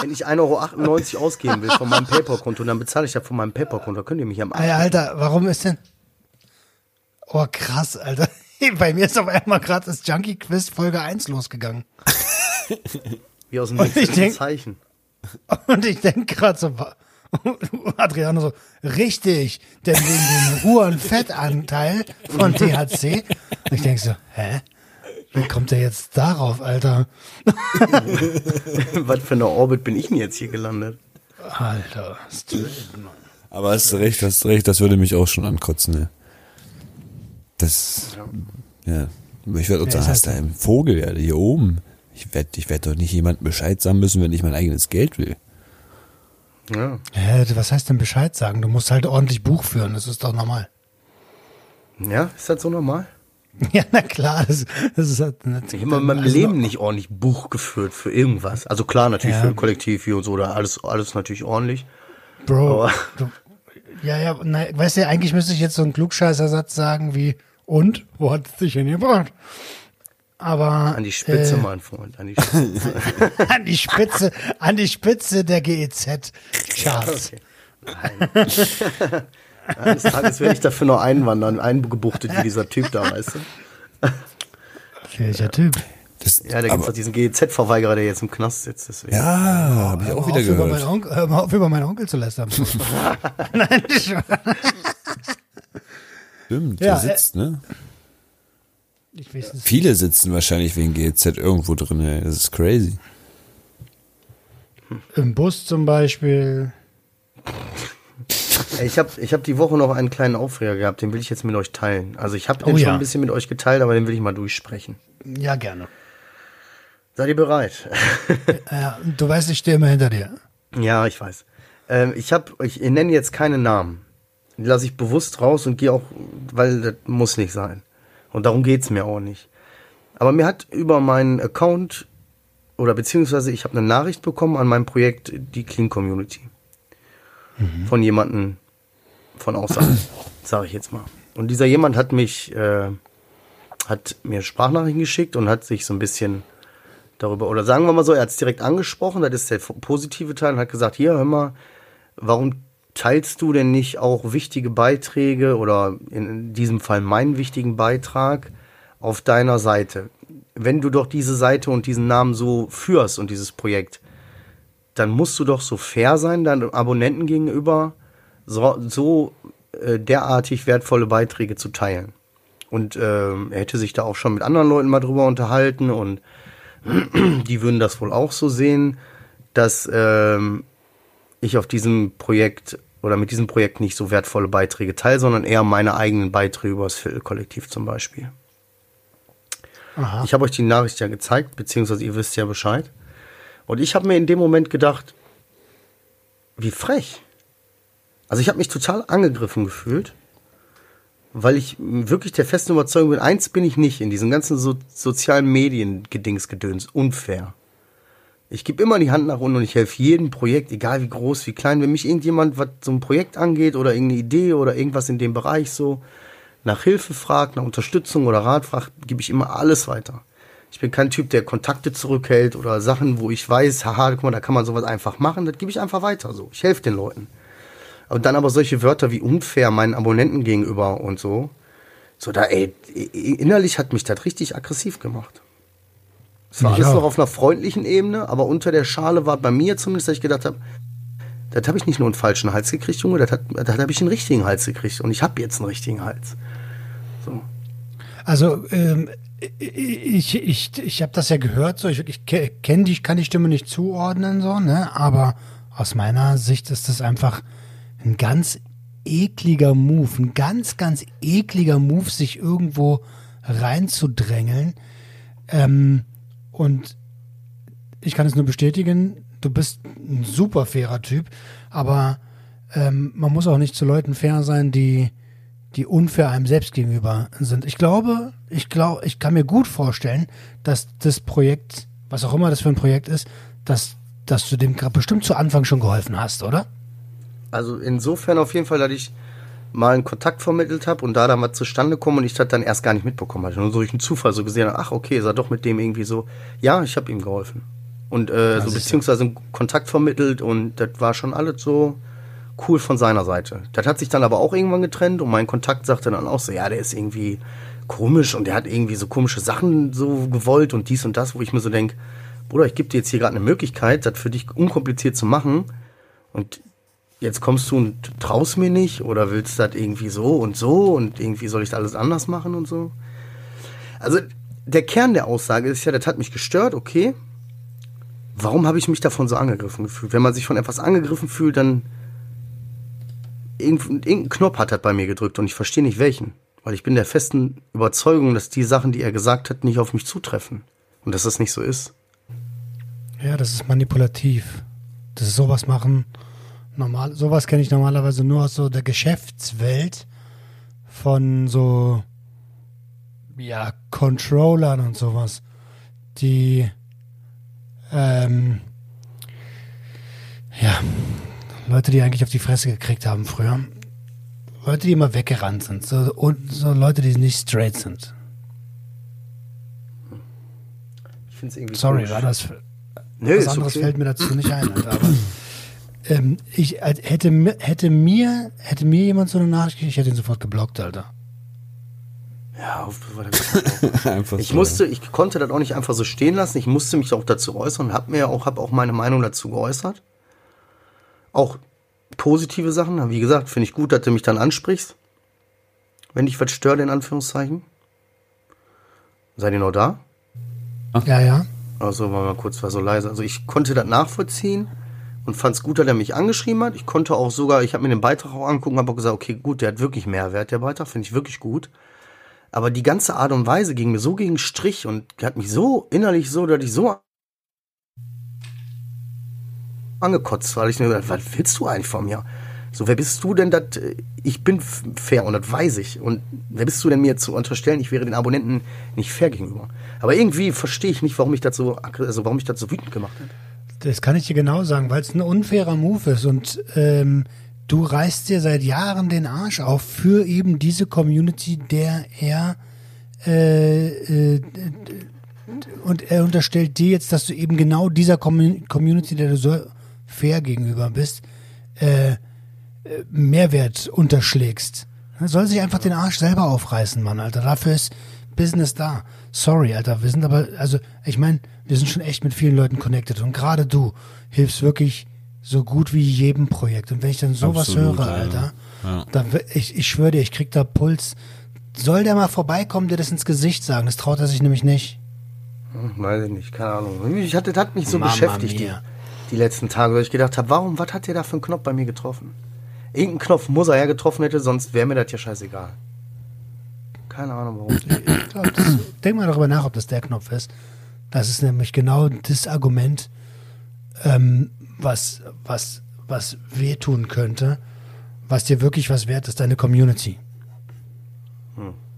Wenn ich 1,98 Euro ausgeben will von meinem Paper-Konto, dann bezahle ich das von meinem Paper-Konto. Da könnt ihr mich am Ey, Alter, warum ist denn. Oh, krass, Alter. <laughs> Bei mir ist auf einmal gerade das Junkie Quiz Folge 1 losgegangen. <laughs> wie aus dem nächsten Zeichen. Und ich denke gerade so, Adriano so, richtig, denn wegen dem hohen Fettanteil von THC. Und ich denke so, hä? Wie kommt der jetzt darauf, Alter? <laughs> was für eine Orbit bin ich denn jetzt hier gelandet? Alter. Aber hast du recht, hast du recht, das würde mich auch schon ankotzen, ne? Das, ja. Ich werde uns Ja, sagen, hast halt da ein Vogel, ja, hier oben. Ich werde ich werd doch nicht jemandem Bescheid sagen müssen, wenn ich mein eigenes Geld will. Ja. Hä, was heißt denn Bescheid sagen? Du musst halt ordentlich Buch führen, das ist doch normal. Ja, ist das so normal? <laughs> Ja, na klar, das, das ist halt, Ich habe in meinem also- Leben nicht ordentlich Buch geführt für irgendwas. Also klar, natürlich Ja. für Kollektiv hier und so, da alles, alles natürlich ordentlich. Bro, du, ja, ja, na, weißt du, eigentlich müsste ich jetzt so einen Klugscheißersatz sagen wie, und, wo hat es dich hingebracht? Aber An die Spitze, äh, mein Freund, an die Spitze. <laughs> an die Spitze, an die Spitze der GEZ Charts. <laughs> Okay. Eines Tages werde ich dafür noch einwandern, eingebuchtet wie dieser Typ da, weißt du? Welcher Typ? Das, Ja, da gibt es doch diesen GEZ-Verweigerer, der jetzt im Knast sitzt. Deswegen. ja, habe ich Hör auch wieder auf, über meinen gehört. Onkel, hör mal auf, über meinen Onkel zu lästern. <laughs> Nein, nicht wahr. Stimmt, Ja, der sitzt, ne? ich weiß es. Viele sitzen wahrscheinlich wegen GEZ irgendwo drin, ey. Das ist crazy. Im Bus zum Beispiel. Ich habe ich hab die Woche noch einen kleinen Aufreger gehabt, den will ich jetzt mit euch teilen. Also ich habe den Oh schon ja. ein bisschen mit euch geteilt, aber den will ich mal durchsprechen. Ja, gerne. Seid ihr bereit? <laughs> Ja, du weißt, ich stehe immer hinter dir. ja, ich weiß. Ähm, ich habe, ich nenne jetzt keine Namen. Die lasse ich bewusst raus und gehe auch, weil das muss nicht sein. Und darum geht's mir auch nicht. Aber mir hat über meinen Account oder beziehungsweise ich habe eine Nachricht bekommen an meinem Projekt die Clean Community. Von jemandem von außerhalb, sage ich jetzt mal. Und dieser jemand hat mich, äh, hat mir Sprachnachrichten geschickt und hat sich so ein bisschen darüber, oder sagen wir mal so, er hat es direkt angesprochen, das ist der positive Teil, und hat gesagt, hier, hör mal, warum teilst du denn nicht auch wichtige Beiträge oder in diesem Fall meinen wichtigen Beitrag auf deiner Seite? Wenn du doch diese Seite und diesen Namen so führst und dieses Projekt, dann musst du doch so fair sein deinen Abonnenten gegenüber, so, so äh, derartig wertvolle Beiträge zu teilen. Und ähm, er hätte sich da auch schon mit anderen Leuten mal drüber unterhalten und <clears throat> die würden das wohl auch so sehen, dass ähm, ich auf diesem Projekt oder mit diesem Projekt nicht so wertvolle Beiträge teile, sondern eher meine eigenen Beiträge über das Viertelkollektiv zum Beispiel. Aha. Ich habe euch die Nachricht ja gezeigt, beziehungsweise ihr wisst ja Bescheid. Und ich habe mir in dem Moment gedacht, wie frech. Also ich habe mich total angegriffen gefühlt, weil ich wirklich der festen Überzeugung bin, eins bin ich nicht in diesen ganzen so sozialen Medien Gedingsgedöns, unfair. Ich gebe immer die Hand nach unten und ich helfe jedem Projekt, egal wie groß, wie klein. Wenn mich irgendjemand, was so ein Projekt angeht oder irgendeine Idee oder irgendwas in dem Bereich so, nach Hilfe fragt, nach Unterstützung oder Rat fragt, gebe ich immer alles weiter. Ich bin kein Typ, der Kontakte zurückhält oder Sachen, wo ich weiß, haha, guck mal, da kann man sowas einfach machen, das gebe ich einfach weiter so. Ich helfe den Leuten. Und dann aber solche Wörter wie unfair meinen Abonnenten gegenüber und so, so da, ey, innerlich hat mich das richtig aggressiv gemacht. Es war Mich alles noch auf einer freundlichen Ebene, aber unter der Schale war bei mir zumindest, dass ich gedacht habe, das habe ich nicht nur einen falschen Hals gekriegt, Junge, das, hat- das habe ich einen richtigen Hals gekriegt und ich habe jetzt einen richtigen Hals. So. Also ähm, ich, ich, ich habe das ja gehört, so ich, ich kenne die, kann die Stimme nicht zuordnen, so, ne? Aber aus meiner Sicht ist das einfach ein ganz ekliger Move, ein ganz, ganz ekliger Move, sich irgendwo reinzudrängeln. Ähm, und ich kann es nur bestätigen, du bist ein super fairer Typ, aber ähm, man muss auch nicht zu Leuten fair sein, die die unfair einem selbst gegenüber sind. Ich glaube, ich glaube, ich kann mir gut vorstellen, dass das Projekt, was auch immer das für ein Projekt ist, dass, dass du dem bestimmt zu Anfang schon geholfen hast, oder? Also insofern auf jeden Fall, dass ich mal einen Kontakt vermittelt habe und da dann was zustande kommt und ich das dann erst gar nicht mitbekommen hatte. Nur durch einen Zufall so gesehen, ach okay, ist er doch mit dem irgendwie so, ja, ich habe ihm geholfen. Und äh, so beziehungsweise einen Kontakt vermittelt und das war schon alles so cool von seiner Seite. Das hat sich dann aber auch irgendwann getrennt und mein Kontakt sagte dann auch so, ja, der ist irgendwie komisch und der hat irgendwie so komische Sachen so gewollt und dies und das, wo ich mir so denk, Bruder, ich gebe dir jetzt hier gerade eine Möglichkeit, das für dich unkompliziert zu machen und jetzt kommst du und traust mir nicht oder willst das irgendwie so und so und irgendwie soll ich das alles anders machen und so. Also der Kern der Aussage ist ja, das hat mich gestört, okay. Warum habe ich mich davon so angegriffen gefühlt? Wenn man sich von etwas angegriffen fühlt, dann irgend- irgendein Knopf hat das bei mir gedrückt und ich verstehe nicht welchen. Weil ich bin der festen Überzeugung, dass die Sachen, die er gesagt hat, nicht auf mich zutreffen. Und dass das nicht so ist. Ja, das ist manipulativ. Das ist sowas machen. Normal, sowas kenne ich normalerweise nur aus so der Geschäftswelt von so ja, Controllern und sowas, die, ähm, ja, Leute, die eigentlich auf die Fresse gekriegt haben früher. Leute, die immer weggerannt sind. So, und so Leute, die nicht straight sind. Ich finde es irgendwie Sorry, komisch. war das. Nö, was anderes okay. fällt mir dazu nicht ein, Alter, aber <clears throat> ähm, ich hätte, hätte mir hätte mir jemand so eine Nachricht geschickt, ich hätte ihn sofort geblockt, Alter. Ja, auf, <laughs> Einfach Ich so. musste, ich konnte das auch nicht einfach so stehen lassen. Ich musste mich auch dazu äußern, habe mir auch, habe auch meine Meinung dazu geäußert. Auch positive Sachen. Wie gesagt, finde ich gut, dass du mich dann ansprichst. Wenn dich was stört, in Anführungszeichen. Seid ihr noch da? Ja, ja. Also war mal kurz war so leise. Also ich konnte das nachvollziehen und fand es gut, dass er mich angeschrieben hat. Ich konnte auch sogar, ich habe mir den Beitrag auch angucken, habe auch gesagt, okay, gut, der hat wirklich Mehrwert, der Beitrag, finde ich wirklich gut. Aber die ganze Art und Weise ging mir so gegen Strich und hat mich so innerlich so, dass ich so angekotzt, weil ich mir gedacht, was willst du eigentlich von mir? So, wer bist du denn, dass ich bin fair und das weiß ich. Und wer bist du denn mir zu unterstellen, ich wäre den Abonnenten nicht fair gegenüber? Aber irgendwie verstehe ich nicht, warum ich das so, also warum ich das so wütend gemacht habe. Das kann ich dir genau sagen, weil es ein unfairer Move ist und ähm, du reißt dir seit Jahren den Arsch auf für eben diese Community, der er äh, äh, und er unterstellt dir jetzt, dass du eben genau dieser Commu- Community, der du so fair gegenüber bist, äh, äh, Mehrwert unterschlägst. Er soll sich einfach den Arsch selber aufreißen, Mann, Alter. Dafür ist Business da. Sorry, Alter. Wir sind aber, also, ich meine, wir sind schon echt mit vielen Leuten connected. Und gerade du hilfst wirklich so gut wie jedem Projekt. Und wenn ich dann sowas Absolut, höre, ja. Alter, Ja. dann, ich, ich schwöre dir, ich krieg da Puls. Soll der mal vorbeikommen, dir das ins Gesicht sagen? Das traut er sich nämlich nicht. Hm, Weiß ich nicht, keine Ahnung. Mich hat, das hat mich so Mama beschäftigt die, die letzten Tage, weil ich gedacht habe, warum, was hat der da für einen Knopf bei mir getroffen? Irgendeinen Knopf muss er ja getroffen hätte, sonst wäre mir das ja scheißegal. Keine Ahnung warum. Ich glaub, das, denk mal darüber nach, ob das der Knopf ist. Das ist nämlich genau das Argument, ähm, was, was, was wehtun könnte, was dir wirklich was wert ist, deine Community.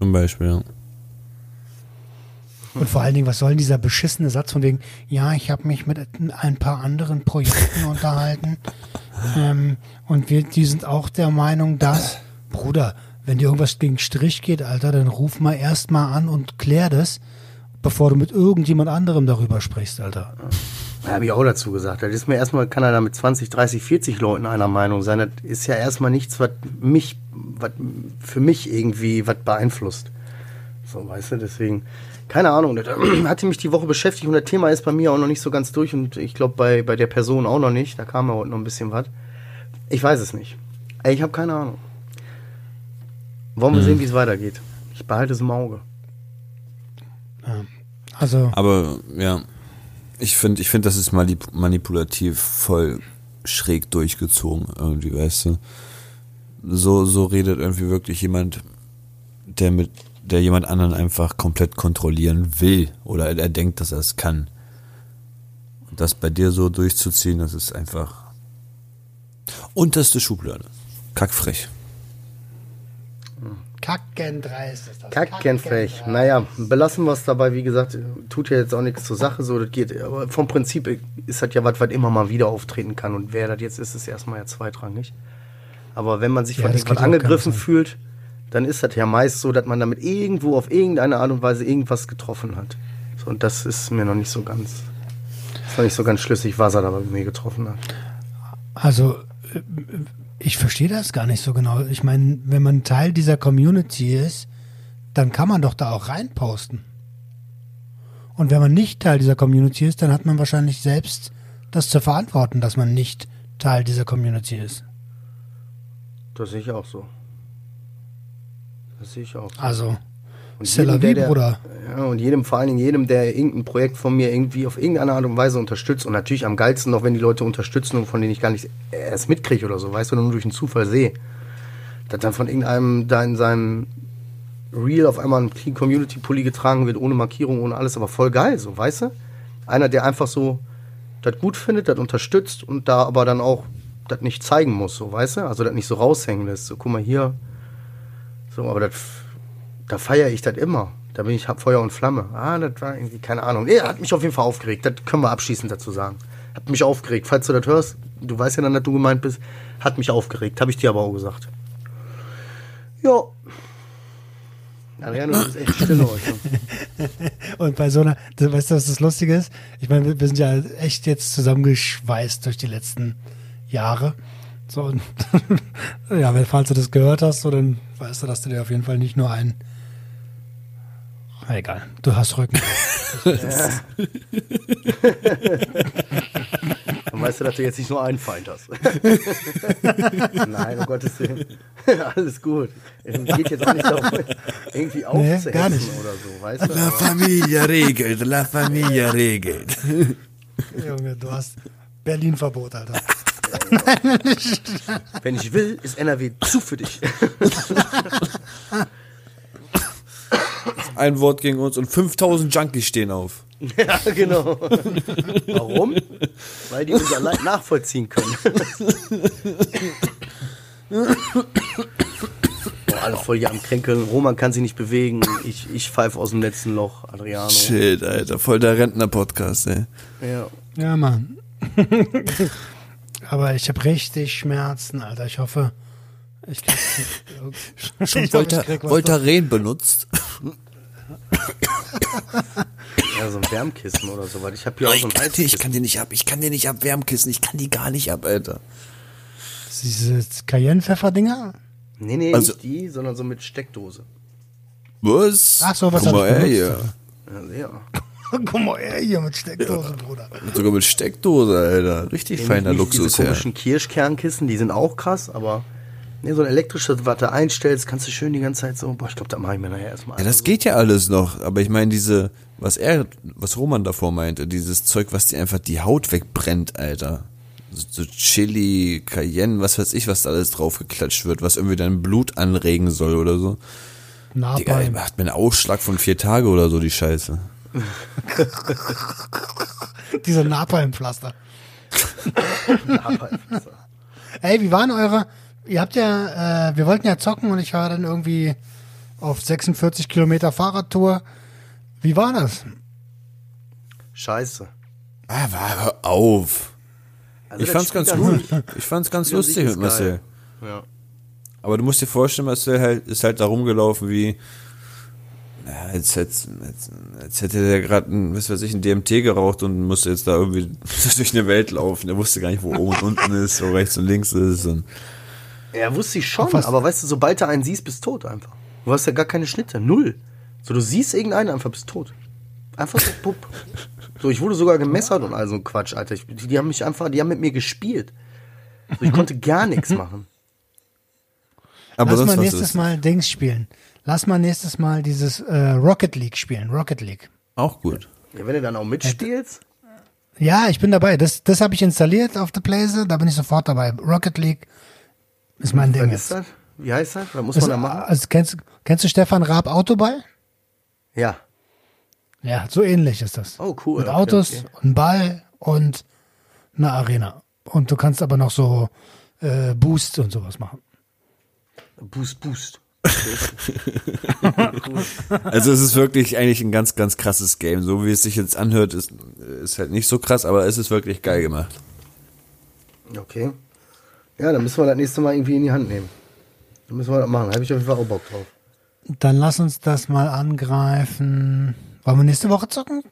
Zum Beispiel, ja. Und vor allen Dingen, was soll denn dieser beschissene Satz von wegen, ja, ich habe mich mit ein paar anderen Projekten unterhalten ähm, und wir, die sind auch der Meinung, dass, Bruder, wenn dir irgendwas gegen Strich geht, Alter, dann ruf mal erstmal an und klär das, bevor du mit irgendjemand anderem darüber sprichst, Alter. Da habe ich auch dazu gesagt. Das ist mir erstmal, kann er da mit 20, 30, 40 Leuten einer Meinung sein. Das ist ja erstmal nichts, was mich, was für mich irgendwie was beeinflusst. So, weißt du, deswegen, keine Ahnung, das <clears throat> hatte mich die Woche beschäftigt und das Thema ist bei mir auch noch nicht so ganz durch und ich glaube bei, bei der Person auch noch nicht. Da kam ja heute noch ein bisschen was. Ich weiß es nicht. Ey, Ich habe keine Ahnung. Wollen wir sehen, wie es weitergeht. Ich behalte es im Auge. Also, Aber ja, ich finde, ich finde, das ist manip manipulativ voll schräg durchgezogen, irgendwie, weißt du. So, so redet irgendwie wirklich jemand, der mit, der jemand anderen einfach komplett kontrollieren will oder er, er denkt, dass er es kann. Und das bei dir so durchzuziehen, das ist einfach unterste Schublade. Kackfrech. Kackendreist ist das. Kackenfrech. Naja, belassen wir es dabei. Wie gesagt, tut ja jetzt auch nichts zur Sache. So, das geht. Aber vom Prinzip ist das ja was, was immer mal wieder auftreten kann. Und wer das jetzt ist, ist erstmal ja zweitrangig. Aber wenn man sich Ja, von auch angegriffen fühlt, dann ist das ja meist so, dass man damit irgendwo auf irgendeine Art und Weise irgendwas getroffen hat. So, und das ist mir noch nicht so ganz, ist noch nicht so ganz schlüssig, was er da bei mir getroffen hat. Also, äh, ich verstehe das gar nicht so genau. Ich meine, wenn man Teil dieser Community ist, dann kann man doch da auch reinposten. Und wenn man nicht Teil dieser Community ist, dann hat man wahrscheinlich selbst das zu verantworten, dass man nicht Teil dieser Community ist. Das sehe ich auch so. Das sehe ich auch so. Also, Und jedem, der, der, Bruder. Ja, und jedem, vor allen Dingen jedem, der irgendein Projekt von mir irgendwie auf irgendeine Art und Weise unterstützt und natürlich am geilsten noch, wenn die Leute unterstützen und von denen ich gar nicht erst mitkriege oder so, weißt du, nur durch einen Zufall sehe. Dass dann von irgendeinem da in seinem Reel auf einmal ein Clean Community Pulli getragen wird, ohne Markierung, ohne alles, aber voll geil, so, weißt du? Einer, der einfach so das gut findet, das unterstützt und da aber dann auch das nicht zeigen muss, so, weißt du? Also das nicht so raushängen lässt. So, guck mal hier. So, aber das, da feiere ich das immer. Da bin ich hab Feuer und Flamme. Ah, das war irgendwie, keine Ahnung. Er hat mich auf jeden Fall aufgeregt. Das können wir abschließend dazu sagen. Hat mich aufgeregt. Falls du das hörst, du weißt ja dann, dass du gemeint bist, hat mich aufgeregt. Habe ich dir aber auch gesagt. Ja. Ariane, du bist echt still heute. <laughs> Und bei so einer, weißt du, was das Lustige ist? Ich meine, wir, sind ja echt jetzt zusammengeschweißt durch die letzten Jahre. So, und <laughs> ja, wenn, falls du das gehört hast, so, dann weißt du, dass du dir auf jeden Fall nicht nur ein. Na, egal, du hast Rücken. <laughs> Dann weißt du, dass du jetzt nicht nur einen Feind hast. <laughs> Nein, um Gottes Willen. <laughs> Alles gut. Es geht jetzt auch nicht darum, irgendwie Nee, aufzuhetzen gar nicht. oder so, weißt du? La Familia regelt, La Familia regelt. Junge, du hast Berlin-Verbot, Alter. Wenn ich will, ist NRW zu für dich. Ein Wort gegen uns und 5000 Junkies stehen auf. <laughs> ja, genau. Warum? Weil die unser Leid nachvollziehen können. Boah, alle voll hier am Kränkeln. Roman kann sich nicht bewegen. Ich, ich pfeife aus dem letzten Loch, Adriano. Shit, Alter, voll der Rentner-Podcast, ey. Ja. Ja, Mann. <laughs> Aber ich habe richtig Schmerzen, Alter. Ich hoffe, ich krieg. Schon Volta, Voltaren benutzt. <laughs> <coughs> ja, so ein Wärmkissen oder so. Weil ich habe hier auch so ein die, ich kann die nicht ab, ich kann die nicht ab Wärmkissen, ich kann die gar nicht ab, Alter. Diese Cayenne-Pfeffer-Dinger? Nee, nee, Also- nicht die, sondern so mit Steckdose. Was? Ach so, was Guck mal, benutzt? hier. Ja, ja. <laughs> Guck mal, ey, hier mit Steckdosen, Bruder. Sogar mit Steckdose, Alter. Richtig feiner Nicht Luxus, Diese ja. komischen Kirschkernkissen, die sind auch krass, aber nee, so ein elektrisches, was du einstellst, kannst du schön die ganze Zeit so. Boah, ich glaube, da mache ich mir nachher erstmal. Ja, das geht ja alles noch, aber ich meine diese, was er, was Roman davor meinte, dieses Zeug, was dir einfach die Haut wegbrennt, Alter. So, so Chili, Cayenne, was weiß ich, was da alles draufgeklatscht wird, was irgendwie dein Blut anregen soll oder so. Digga, Napalm. macht mir einen Ausschlag von vier Tage oder so, die Scheiße. <laughs> Diese Napalmpflaster. <laughs> Aber- Ey, wie waren eure? Ihr habt ja, äh, wir wollten ja zocken und ich war dann irgendwie auf 46 Kilometer Fahrradtour. Wie war das? Scheiße. Ah, war, hör auf. Also Ich fand's ganz an gut. Ich fand's ganz lustig mit Marcel. Ja. Aber du musst dir vorstellen, Marcel halt, ist halt da rumgelaufen wie, ja, als, als, als, als hätte der gerade ein, was weiß ich, ein DMT geraucht und musste jetzt da irgendwie <laughs> durch eine Welt laufen. Der wusste gar nicht, wo oben und unten ist, wo rechts und links ist. Und Ja, wusste ich schon, aber weißt du, sobald du einen siehst, bist du tot einfach. Du hast ja gar keine Schnitte, null. So, du siehst irgendeinen, einfach bist tot. Einfach so, pupp. So, ich wurde sogar gemessert und all so ein Quatsch, Alter. Ich, die, die haben mich einfach, die haben mit mir gespielt. So, ich konnte gar nichts machen. aber Lass mal nächstes ist. Mal Dings spielen. Lass mal nächstes Mal dieses äh, Rocket League spielen. Rocket League. Auch gut. Ja, wenn du dann auch mitspielst, Ja, ich bin dabei. Das, das habe ich installiert auf der Playse. Da bin ich sofort dabei. Rocket League ist mein Ding jetzt. ist das? Wie heißt das? Was muss Das, man da machen? also kennst, kennst du Stefan Raab Autoball? Ja. Ja, so ähnlich ist das. Oh, cool. Mit Okay, Autos, okay. ein Ball und eine Arena. Und du kannst aber noch so äh, Boost und sowas machen. Boost, Boost. <laughs> Also es ist wirklich eigentlich ein ganz, ganz krasses Game. So wie es sich jetzt anhört, ist, ist halt nicht so krass, aber es ist wirklich geil gemacht. Okay. Ja, dann müssen wir das nächste Mal irgendwie in die Hand nehmen. Dann müssen wir das machen. Da habe ich auf jeden Fall auch Bock drauf. Dann lass uns das mal angreifen. Wollen wir nächste Woche zocken?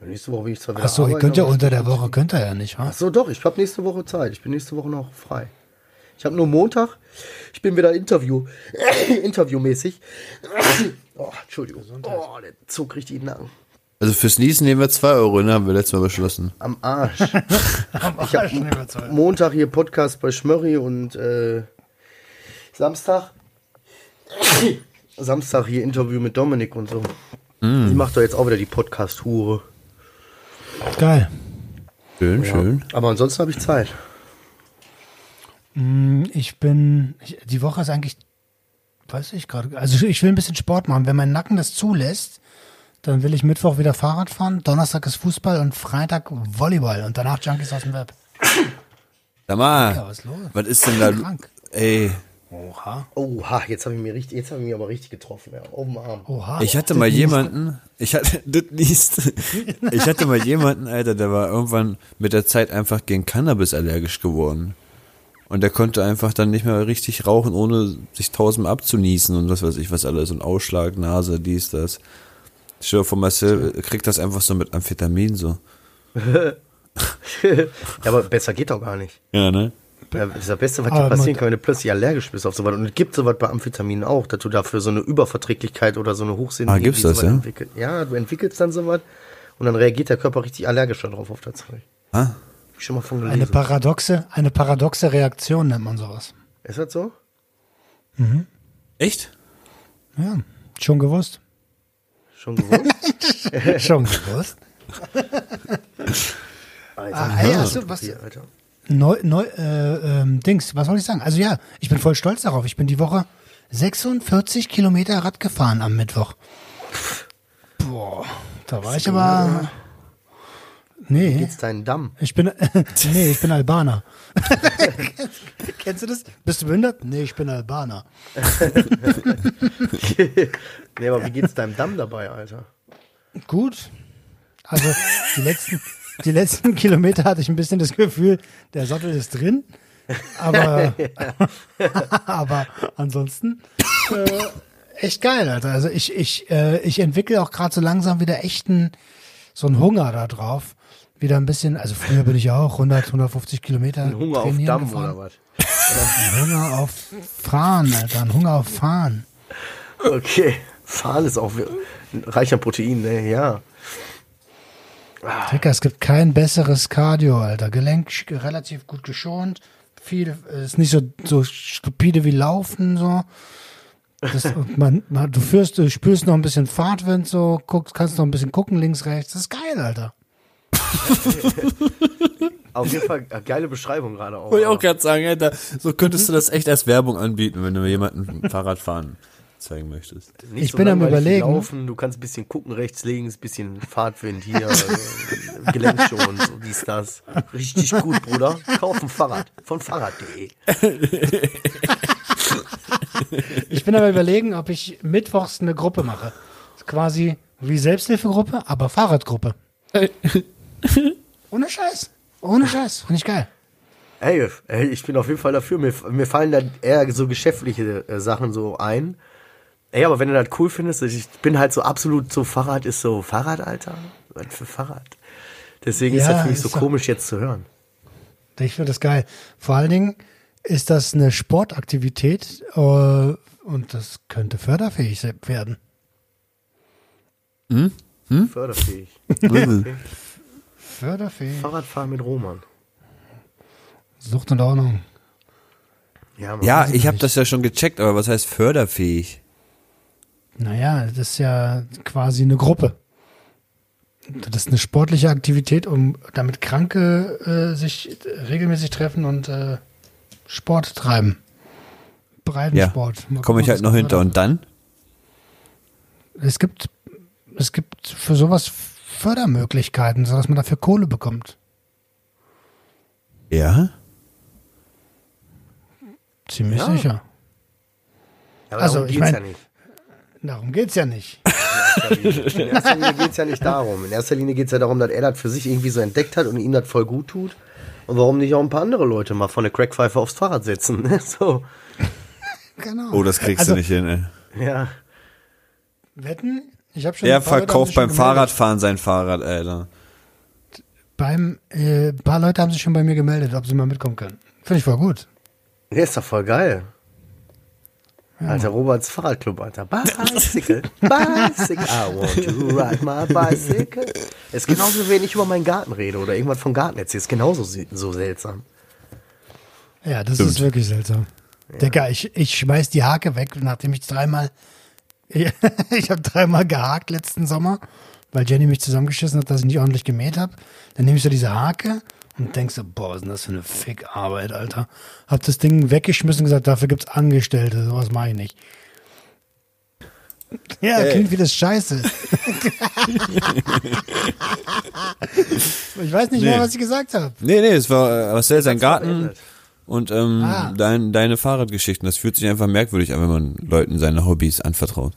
Nächste Woche bin ich zwar wieder Achso, ihr könnt ja unter der Woche, könnt ihr ja nicht, wa? Ach so, doch, ich habe nächste Woche Zeit. Ich bin nächste Woche noch frei. Ich habe nur Montag. Ich bin wieder Interview, <coughs> interviewmäßig. <coughs> Oh, Entschuldigung. Oh, der zog richtig den Nacken. Also fürs Niesen nehmen wir 2 Euro, ne? Haben wir letztes Mal beschlossen. Am Arsch. <laughs> ich habe Montag hier Podcast bei Schmörri und äh, Samstag. Samstag hier Interview mit Dominik und so. Die macht doch jetzt auch wieder die Podcast-Hure. Geil. Schön, schön. Aber ansonsten habe ich Zeit. Ich bin, ich, die Woche ist eigentlich, weiß ich gerade, also ich will ein bisschen Sport machen. Wenn mein Nacken das zulässt, dann will ich Mittwoch wieder Fahrrad fahren, Donnerstag ist Fußball und Freitag Volleyball und danach Junkies aus dem Web. Sag mal, Ja, was ist los? was ist denn da? Krank. Ey, Oha. Oha, jetzt habe ich mir richtig, jetzt habe ich mich aber richtig getroffen, ja, dem Arm. Oha. Ich hatte Das mal jemanden, ich hatte, <laughs> das liest, ich hatte mal jemanden, Alter, der war irgendwann mit der Zeit einfach gegen Cannabis allergisch geworden. Und der konnte einfach dann nicht mehr richtig rauchen, ohne sich tausendmal abzunießen und was weiß ich was alles und Ausschlag, Nase, dies, das. Stell dir vor, Marcel kriegt das einfach so mit Amphetamin so. <laughs> ja, aber besser geht doch gar nicht. Ja, ne? Ja, das ist das Beste, was dir passieren kann, wenn du plötzlich allergisch bist auf sowas. Und es gibt sowas bei Amphetaminen auch, dass du dafür so eine Überverträglichkeit oder so eine Hochsensibilität Ah, gibt's das, sowas ja? entwickelt. Ja, du entwickelst dann sowas und dann reagiert der Körper richtig allergisch darauf auf das Zeug. Ah, ich schon mal von Eine gelesen. paradoxe, eine paradoxe Reaktion nennt man sowas. ist das so? echt? Ja, schon gewusst. Schon gewusst? <laughs> schon gewusst. <laughs> Alter, Ah, ey, hast du was? Hier, Alter. Neu, neu, äh, ähm, Dings, was soll ich sagen? Also ja, ich bin voll stolz darauf. Ich bin die Woche 46 Kilometer Rad gefahren am Mittwoch. Boah, da war ich aber. Nee, Geht's deinen Damm? ich bin. <laughs> nee, ich bin Albaner. <laughs> Kennst du das? Bist du behindert? Nee, ich bin Albaner. nee, aber wie geht's deinem Damm dabei, Alter? Gut. Also die letzten, die letzten Kilometer hatte ich ein bisschen das Gefühl, der Sattel ist drin. Aber, <laughs> aber ansonsten äh, echt geil, Alter. Also ich, ich, äh, ich entwickle auch gerade so langsam wieder echten so einen Hunger da drauf. Wieder ein bisschen, also früher bin ich ja auch 100, 150 Kilometer Ein Hunger auf Damm gefahren. oder was? Ein Hunger auf Fahren, Alter. Ein Hunger auf Fahren. Okay. Fahren ist auch reich an Protein, ne? Ja. Dicker, es gibt kein besseres Cardio, Alter. Gelenk relativ gut geschont. Viel, äh, ist nicht so, so stupide wie Laufen, so. Das, und man, man, du führst, du spürst noch ein bisschen Fahrtwind, so, guckst, kannst noch ein bisschen gucken, links, rechts. Das ist geil, Alter. <laughs> Auf jeden Fall äh, geile Beschreibung gerade auch. Wollte ich auch gerade sagen, Alter, so könntest du das echt als Werbung anbieten, wenn du jemanden Fahrradfahren zeigen möchtest. Nicht Ich bin am Überlegen. Laufen, du kannst ein bisschen gucken, rechts, links, bisschen Fahrtwind hier, äh, Gelenkschonend, so dies, das. Richtig gut, Bruder. Kauf ein Fahrrad von Fahrrad.de. Ich bin aber überlegen, ob ich mittwochs eine Gruppe mache. Quasi wie Selbsthilfegruppe, aber Fahrradgruppe. <laughs> <laughs> Ohne Scheiß. Ohne Scheiß. Finde ich geil. Ey, ey, ich bin auf jeden Fall dafür. Mir, mir fallen da eher so geschäftliche äh, Sachen so ein. Ey, aber wenn du das cool findest, ich bin halt so absolut so Fahrrad ist so Fahrrad, Alter. Was für Fahrrad. Deswegen ist Ja, das für mich so ist komisch jetzt zu hören. Ich finde das geil. Vor allen Dingen ist das eine Sportaktivität äh, und das könnte förderfähig werden. Förderfähig. <laughs> Förderfähig. Fahrradfahren mit Roman. Sucht und Ordnung. Ja. Ja, ich habe das ja schon gecheckt, aber was heißt förderfähig? Naja, das ist ja quasi eine Gruppe. Das ist eine sportliche Aktivität, um damit Kranke äh, sich regelmäßig treffen und äh, Sport treiben. Ja, Breitensport. Mal komme ich halt noch hinter. Und dann? Es gibt, es gibt für sowas Fördermöglichkeiten, sodass man dafür Kohle bekommt. Ja? Ziemlich Ja. sicher. aber also, darum ich geht's mein- ja nicht. Darum geht's ja nicht. <laughs> In erster Linie geht es ja nicht darum. In erster Linie geht es ja darum, dass er das für sich irgendwie so entdeckt hat und ihm das voll gut tut. Und warum nicht auch ein paar andere Leute mal von der Crackpfeife aufs Fahrrad setzen? ne? <laughs> so, Genau. Oh, das kriegst also, du nicht hin, ey. ja. Wetten? Ich habe schon Der verkauft beim gemeldet. Fahrradfahren sein Fahrrad, Alter. Beim, äh, ein paar Leute haben sich schon bei mir gemeldet, ob sie mal mitkommen können. Finde ich voll gut. Der ist doch voll geil. Alter, Roberts Fahrradclub, Alter. Bicycle, bicycle, I want to ride my bicycle. Ist genauso, wenn ich über meinen Garten rede oder irgendwas vom Garten erzähle. Ist genauso so seltsam. Ja, das Stimmt. ist wirklich seltsam. Digga, ich, ich schmeiß die Hake weg, nachdem ich dreimal, <laughs> ich habe dreimal gehakt letzten Sommer, weil Jenny mich zusammengeschissen hat, dass ich nicht ordentlich gemäht habe. Dann nehme ich so diese Hake und denk so, boah, was ist denn das für eine Fickarbeit, Alter. Hab das Ding weggeschmissen und gesagt, dafür gibt's Angestellte, sowas mache ich nicht. Ja, Ey. klingt wie das Scheiße. <laughs> ich weiß nicht mehr, Nee. was ich gesagt habe. Nee, nee, es war, äh, was soll sein Garten, beendet. Und ähm, Ah. dein, deine Fahrradgeschichten. Das fühlt sich einfach merkwürdig an, wenn man Leuten seine Hobbys anvertraut.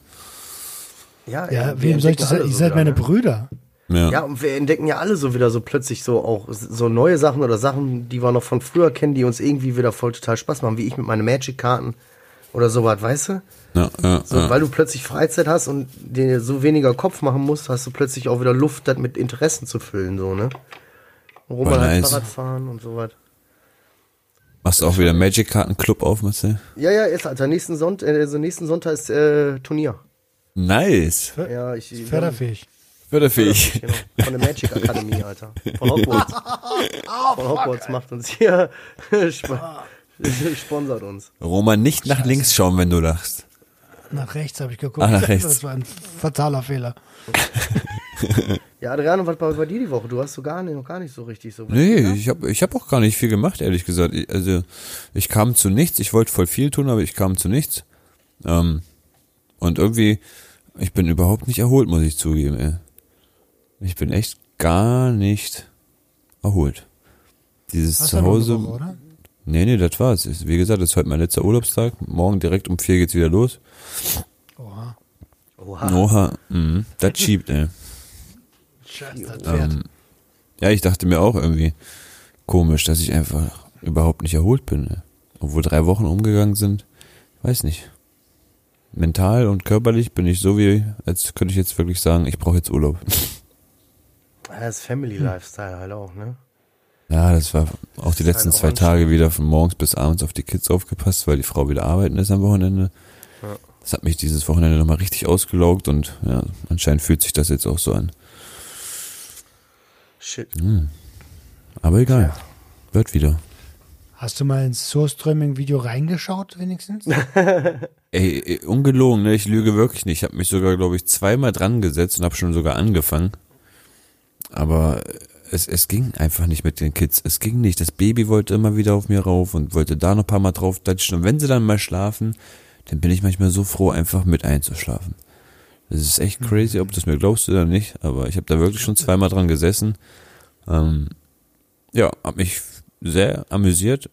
Ja, Ja, wir wem soll ich das? Ihr so seid meine ne? Brüder. Ja. Ja, und wir entdecken ja alle so wieder so plötzlich so auch so neue Sachen oder Sachen, die wir noch von früher kennen, die uns irgendwie wieder voll total Spaß machen, wie ich mit meinen Magic-Karten oder sowas, weißt du? ja, ja, So, ja. Weil du plötzlich Freizeit hast und dir so weniger Kopf machen musst, hast du plötzlich auch wieder Luft, das mit Interessen zu füllen, so, ne? Roman Voll halt nice. Fahrrad fahren und sowas. Machst du auch wieder Magic-Karten-Club auf, Marcel? Ja, ja, ist, Alter. Nächsten Sonntag, äh, also nächsten Sonntag ist äh, Turnier. Nice. Ja, ich. Förderfähig. Förderfähig. Genau, von der Magic Akademie, <laughs> Alter. Von Hogwarts. <laughs> von Hogwarts macht uns hier, <laughs> sp sponsert uns. Roman, nicht nach links schauen, wenn du lachst. Nach rechts habe ich geguckt. Ah, nach rechts. Das war ein fataler Fehler. <laughs> Ja, Adriano, was war bei dir die Woche? Du hast so gar nicht, noch gar nicht so richtig so. Nee, ich habe ich hab auch gar nicht viel gemacht, ehrlich gesagt. Ich, also, ich kam zu nichts. Ich wollte voll viel tun, aber ich kam zu nichts. Ähm, und irgendwie, ich bin überhaupt nicht erholt, muss ich zugeben. Ey. Ich bin echt gar nicht erholt. Dieses Zuhause. Woche, oder? Nee, nee, das war's. Wie gesagt, das ist heute mein letzter Urlaubstag. Morgen direkt um vier geht's wieder los. Oha. Oha. Oha, mhm, das schiebt, ey. Scheiße, das Pferd. Ähm, ja, ich dachte mir auch irgendwie komisch, dass ich einfach überhaupt nicht erholt bin. Ne? Obwohl drei Wochen umgegangen sind. Weiß nicht. Mental und körperlich bin ich so wie, als könnte ich jetzt wirklich sagen, ich brauche jetzt Urlaub. Das Family Lifestyle halt auch, ne? Ja, das war auch die letzten halt zwei Tage wieder von morgens bis abends auf die Kids aufgepasst, weil die Frau wieder arbeiten ist am Wochenende. Ja. Das hat mich dieses Wochenende nochmal richtig ausgelaugt und ja, anscheinend fühlt sich das jetzt auch so an. Shit. Aber egal. Wird wieder. Hast du mal ins Source-Streaming-Video reingeschaut, wenigstens? <laughs> Ey, ey, ungelogen, ne? Ich lüge wirklich nicht. Ich habe mich sogar, glaube ich, zweimal dran gesetzt und habe schon sogar angefangen. Aber es, es ging einfach nicht mit den Kids. Es ging nicht. Das Baby wollte immer wieder auf mir rauf und wollte da noch ein paar Mal drauf datschen. Und wenn sie dann mal schlafen, dann bin ich manchmal so froh, einfach mit einzuschlafen. Das ist echt crazy, ob du es mir glaubst oder nicht. Aber ich habe da wirklich schon zweimal dran gesessen. Ähm, ja, habe mich sehr amüsiert.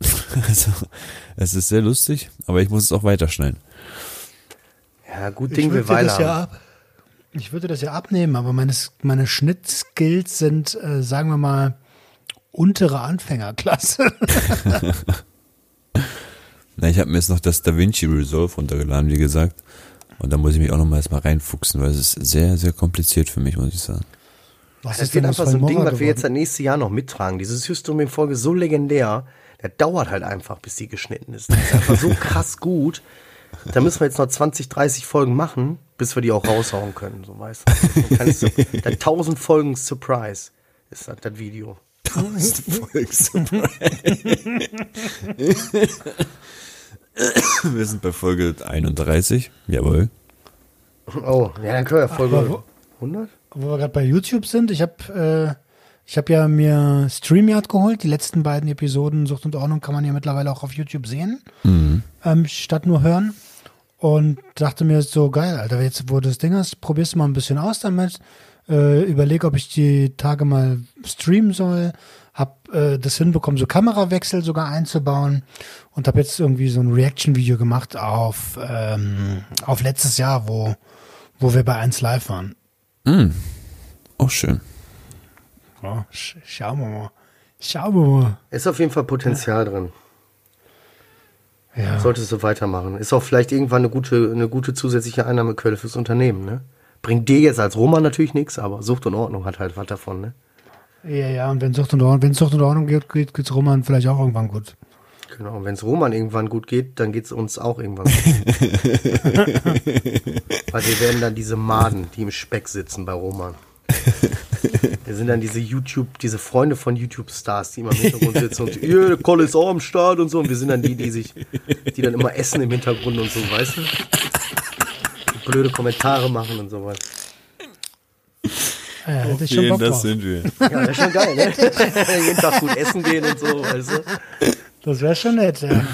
<laughs> also, es ist sehr lustig, aber ich muss es auch weiterschneiden. Ja, gut Ich Ding will würde Ich würde das ja abnehmen, aber meine, meine Schnittskills sind, äh, sagen wir mal, untere Anfängerklasse. <laughs> Na, ich habe mir jetzt noch das DaVinci Resolve runtergeladen, wie gesagt. Und da muss ich mich auch noch mal erstmal reinfuchsen, weil es ist sehr, sehr kompliziert für mich, muss ich sagen. Was Das ist wird einfach so ein Ding, was wir jetzt das nächste Jahr noch mittragen. Dieses System-Folge so legendär, der dauert halt einfach, bis die geschnitten ist. Das ist einfach so <laughs> krass gut. Da müssen wir jetzt noch 20, 30 Folgen machen, bis wir die auch raushauen können, so weißt du. Dann kann ich so, <laughs> der 1000 Folgen Surprise ist das, das Video. <laughs> Wir sind bei Folge 31. Jawohl. Oh, ja, dann können wir Folge Aber wo- 100? Wo wir gerade bei YouTube sind, ich habe äh, ich habe ja mir StreamYard geholt. Die letzten beiden Episoden Sucht und Ordnung kann man ja mittlerweile auch auf YouTube sehen, ähm, statt nur hören. Und dachte mir so, geil, Alter, jetzt wo du das Ding hast, probierst du mal ein bisschen aus damit. Äh, überleg, ob ich die Tage mal streamen soll. Hab äh, das hinbekommen, so Kamerawechsel sogar einzubauen. Und habe jetzt irgendwie so ein Reaction-Video gemacht auf, ähm, auf letztes Jahr, wo, wo wir bei 1 Live waren. Auch schön. Ja, sch schauen wir mal. Schauen wir mal. Ist auf jeden Fall Potenzial drin. Ja. Solltest du weitermachen. Ist auch vielleicht irgendwann eine gute, eine gute zusätzliche Einnahmequelle fürs Unternehmen, ne? Bringt dir jetzt als Roma natürlich nichts, aber Sucht und Ordnung hat halt was davon, ne? Ja, ja, und wenn Sucht und Ordnung, wenn Sucht und Ordnung geht, geht, geht's Roman vielleicht auch irgendwann gut. Genau, wenn es Roman irgendwann gut geht, dann geht es uns auch irgendwann gut. <laughs> Weil wir werden dann diese Maden, die im Speck sitzen bei Roman. <laughs> Wir sind dann diese YouTube, diese Freunde von YouTube-Stars, die immer im Hintergrund sitzen und ihr, der Kolle ist auch am Start und so. Und wir sind dann die, die sich, die dann immer essen im Hintergrund und so, weißt du? Und blöde Kommentare machen und sowas. Ja, hätte ich schon Bock drauf. sind wir. Ja, das ist schon geil, ne? <laughs> Jeden Tag gut essen gehen und so, weißt du? Das wäre schon nett, ja.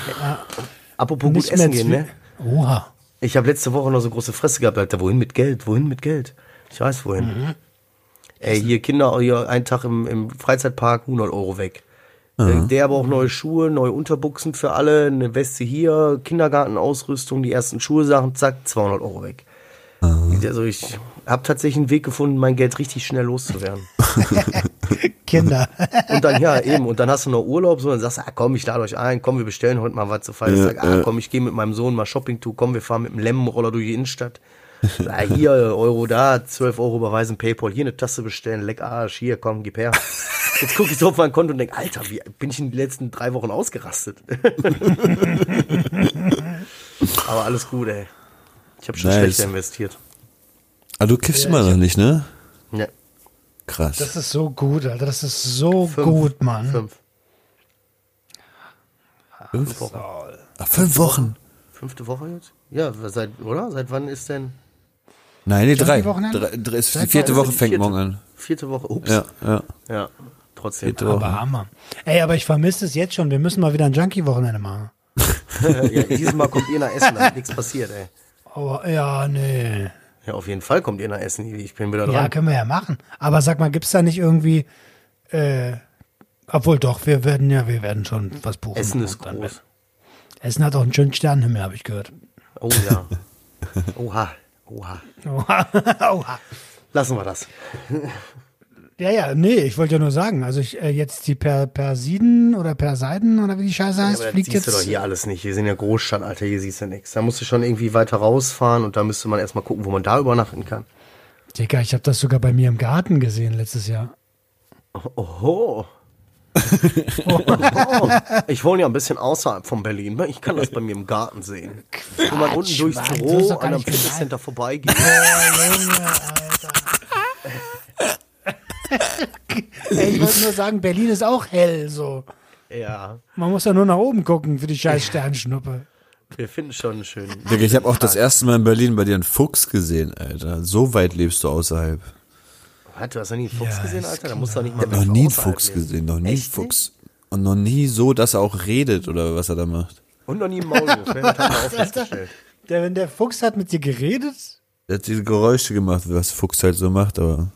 Apropos gut Nicht essen mehr gehen, ne? Oha. Ich habe letzte Woche noch so große Fresse gehabt, Alter. Wohin mit Geld? Wohin mit Geld? Ich weiß wohin. Ey, hier Kinder, hier einen Tag im, im Freizeitpark, 100 Euro weg. Der, der aber auch neue Schuhe, neue Unterbuchsen für alle, eine Weste hier, Kindergartenausrüstung, die ersten Schulsachen, zack, 200 Euro weg. Also ich habe tatsächlich einen Weg gefunden, mein Geld richtig schnell loszuwerden. <laughs> Kinder. Und dann, ja, eben, und dann hast du noch Urlaub, so, dann sagst du, ah, komm, ich lade euch ein, komm, wir bestellen heute mal was zu feiern. Sag, ah, komm, ich gehe mit meinem Sohn mal Shopping to, komm, wir fahren mit dem Lemmenroller durch die Innenstadt. Ah, hier, Euro da, 12 Euro überweisen, Paypal, hier eine Tasse bestellen, leck Arsch, hier, komm, gib her. Jetzt gucke ich so auf mein Konto und denke, Alter, wie bin ich in den letzten drei Wochen ausgerastet? <laughs> Aber alles gut, ey. Ich habe schon Nice. schlechter investiert. Aber du kiffst immer noch nicht, ne? Ja, Krass. Das ist so gut, Alter. Das ist so Fünf. gut, Mann. fünf. fünf, Wochen. Ach, fünf Wochen. Fünfte Woche jetzt? Ja, seit, oder? Seit wann ist denn? Nein, nee, drei. drei, drei ist die vierte Woche fängt vierte? morgen an. Vierte Woche. Ups. Ja, ja. Ja, trotzdem. Vierte Woche. Aber Hammer. Ey, aber ich vermisse es jetzt schon. Wir müssen mal wieder ein Junkie-Wochenende machen. <laughs> ja, dieses Mal kommt ihr nach Essen, damit nichts passiert, ey. Oh, ja, nee. Ja, auf jeden Fall kommt ihr nach Essen. Ich bin wieder Ja, dran. können wir ja machen. Aber sag mal, gibt's da nicht irgendwie, äh, obwohl doch, wir werden ja, wir werden schon was buchen. Essen ist groß. Essen hat auch einen schönen Sternenhimmel, habe ich gehört. Oh ja. <laughs> Oha. Oha. Oha. <laughs> Oha. Lassen wir das. Ja, ja, nee, ich wollte ja nur sagen, also ich, äh, jetzt die per Persiden oder Perseiden oder wie die Scheiße Ja, heißt, das fliegt siehst jetzt. du doch hier alles nicht. Wir sind ja Großstadt, Alter. Hier siehst du nichts. Da musst du schon irgendwie weiter rausfahren und da müsste man erstmal gucken, wo man da übernachten kann. Digga, ich habe das sogar bei mir im Garten gesehen letztes Jahr. Oho. Ich wohne ja ein bisschen außerhalb von Berlin. ne? Ich kann das bei mir im Garten sehen. Wo man unten durchs Mann, du Büro gar an einem. Fitnesscenter vorbeigeht. <laughs> Ey, ich wollte nur sagen, Berlin ist auch hell, so. Ja, Man muss ja nur nach oben gucken für die scheiß Sternschnuppe. wir finden schon einen schönen. Ich habe auch das erste Mal in Berlin bei dir einen Fuchs gesehen, Alter. So weit lebst du außerhalb. Hat, du hast noch nie einen Fuchs Ja, gesehen, Alter? Da musst du doch nicht mal Ich habe noch nie einen Fuchs leben. gesehen, noch nie einen Echt Fuchs. Und noch nie so, dass er auch redet oder was er da macht. Und noch nie einen Maulwurf. ne? Das festgestellt. Der, wenn der Fuchs hat mit dir geredet, Er hat diese Geräusche gemacht, was Fuchs halt so macht, aber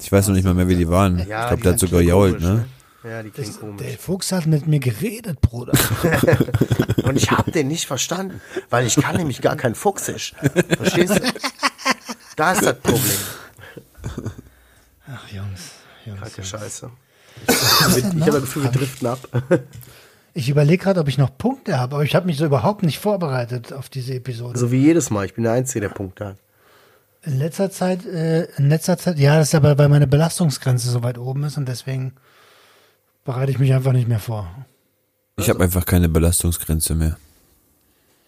ich weiß noch nicht mal mehr, wie die waren. ich glaube, der hat sogar jault, komisch, ne? Ja, die klingen der komisch. Fuchs hat mit mir geredet, Bruder. <laughs> Und ich hab den nicht verstanden, weil ich kann nämlich gar kein Fuchsisch. Verstehst du? Da ist das Problem. Ach, Jungs. Jungs, Kranke Jungs. Scheiße. Ich habe das Gefühl, wir driften ab. Ich überlege gerade, ob ich noch Punkte habe, aber ich habe mich so überhaupt nicht vorbereitet auf diese Episode. So wie jedes Mal. Ich bin der Einzige, der Punkte hat. In letzter Zeit, äh, in letzter Zeit, ja, das ist aber, weil meine Belastungsgrenze so weit oben ist und deswegen bereite ich mich einfach nicht mehr vor. Ich habe einfach keine Belastungsgrenze mehr.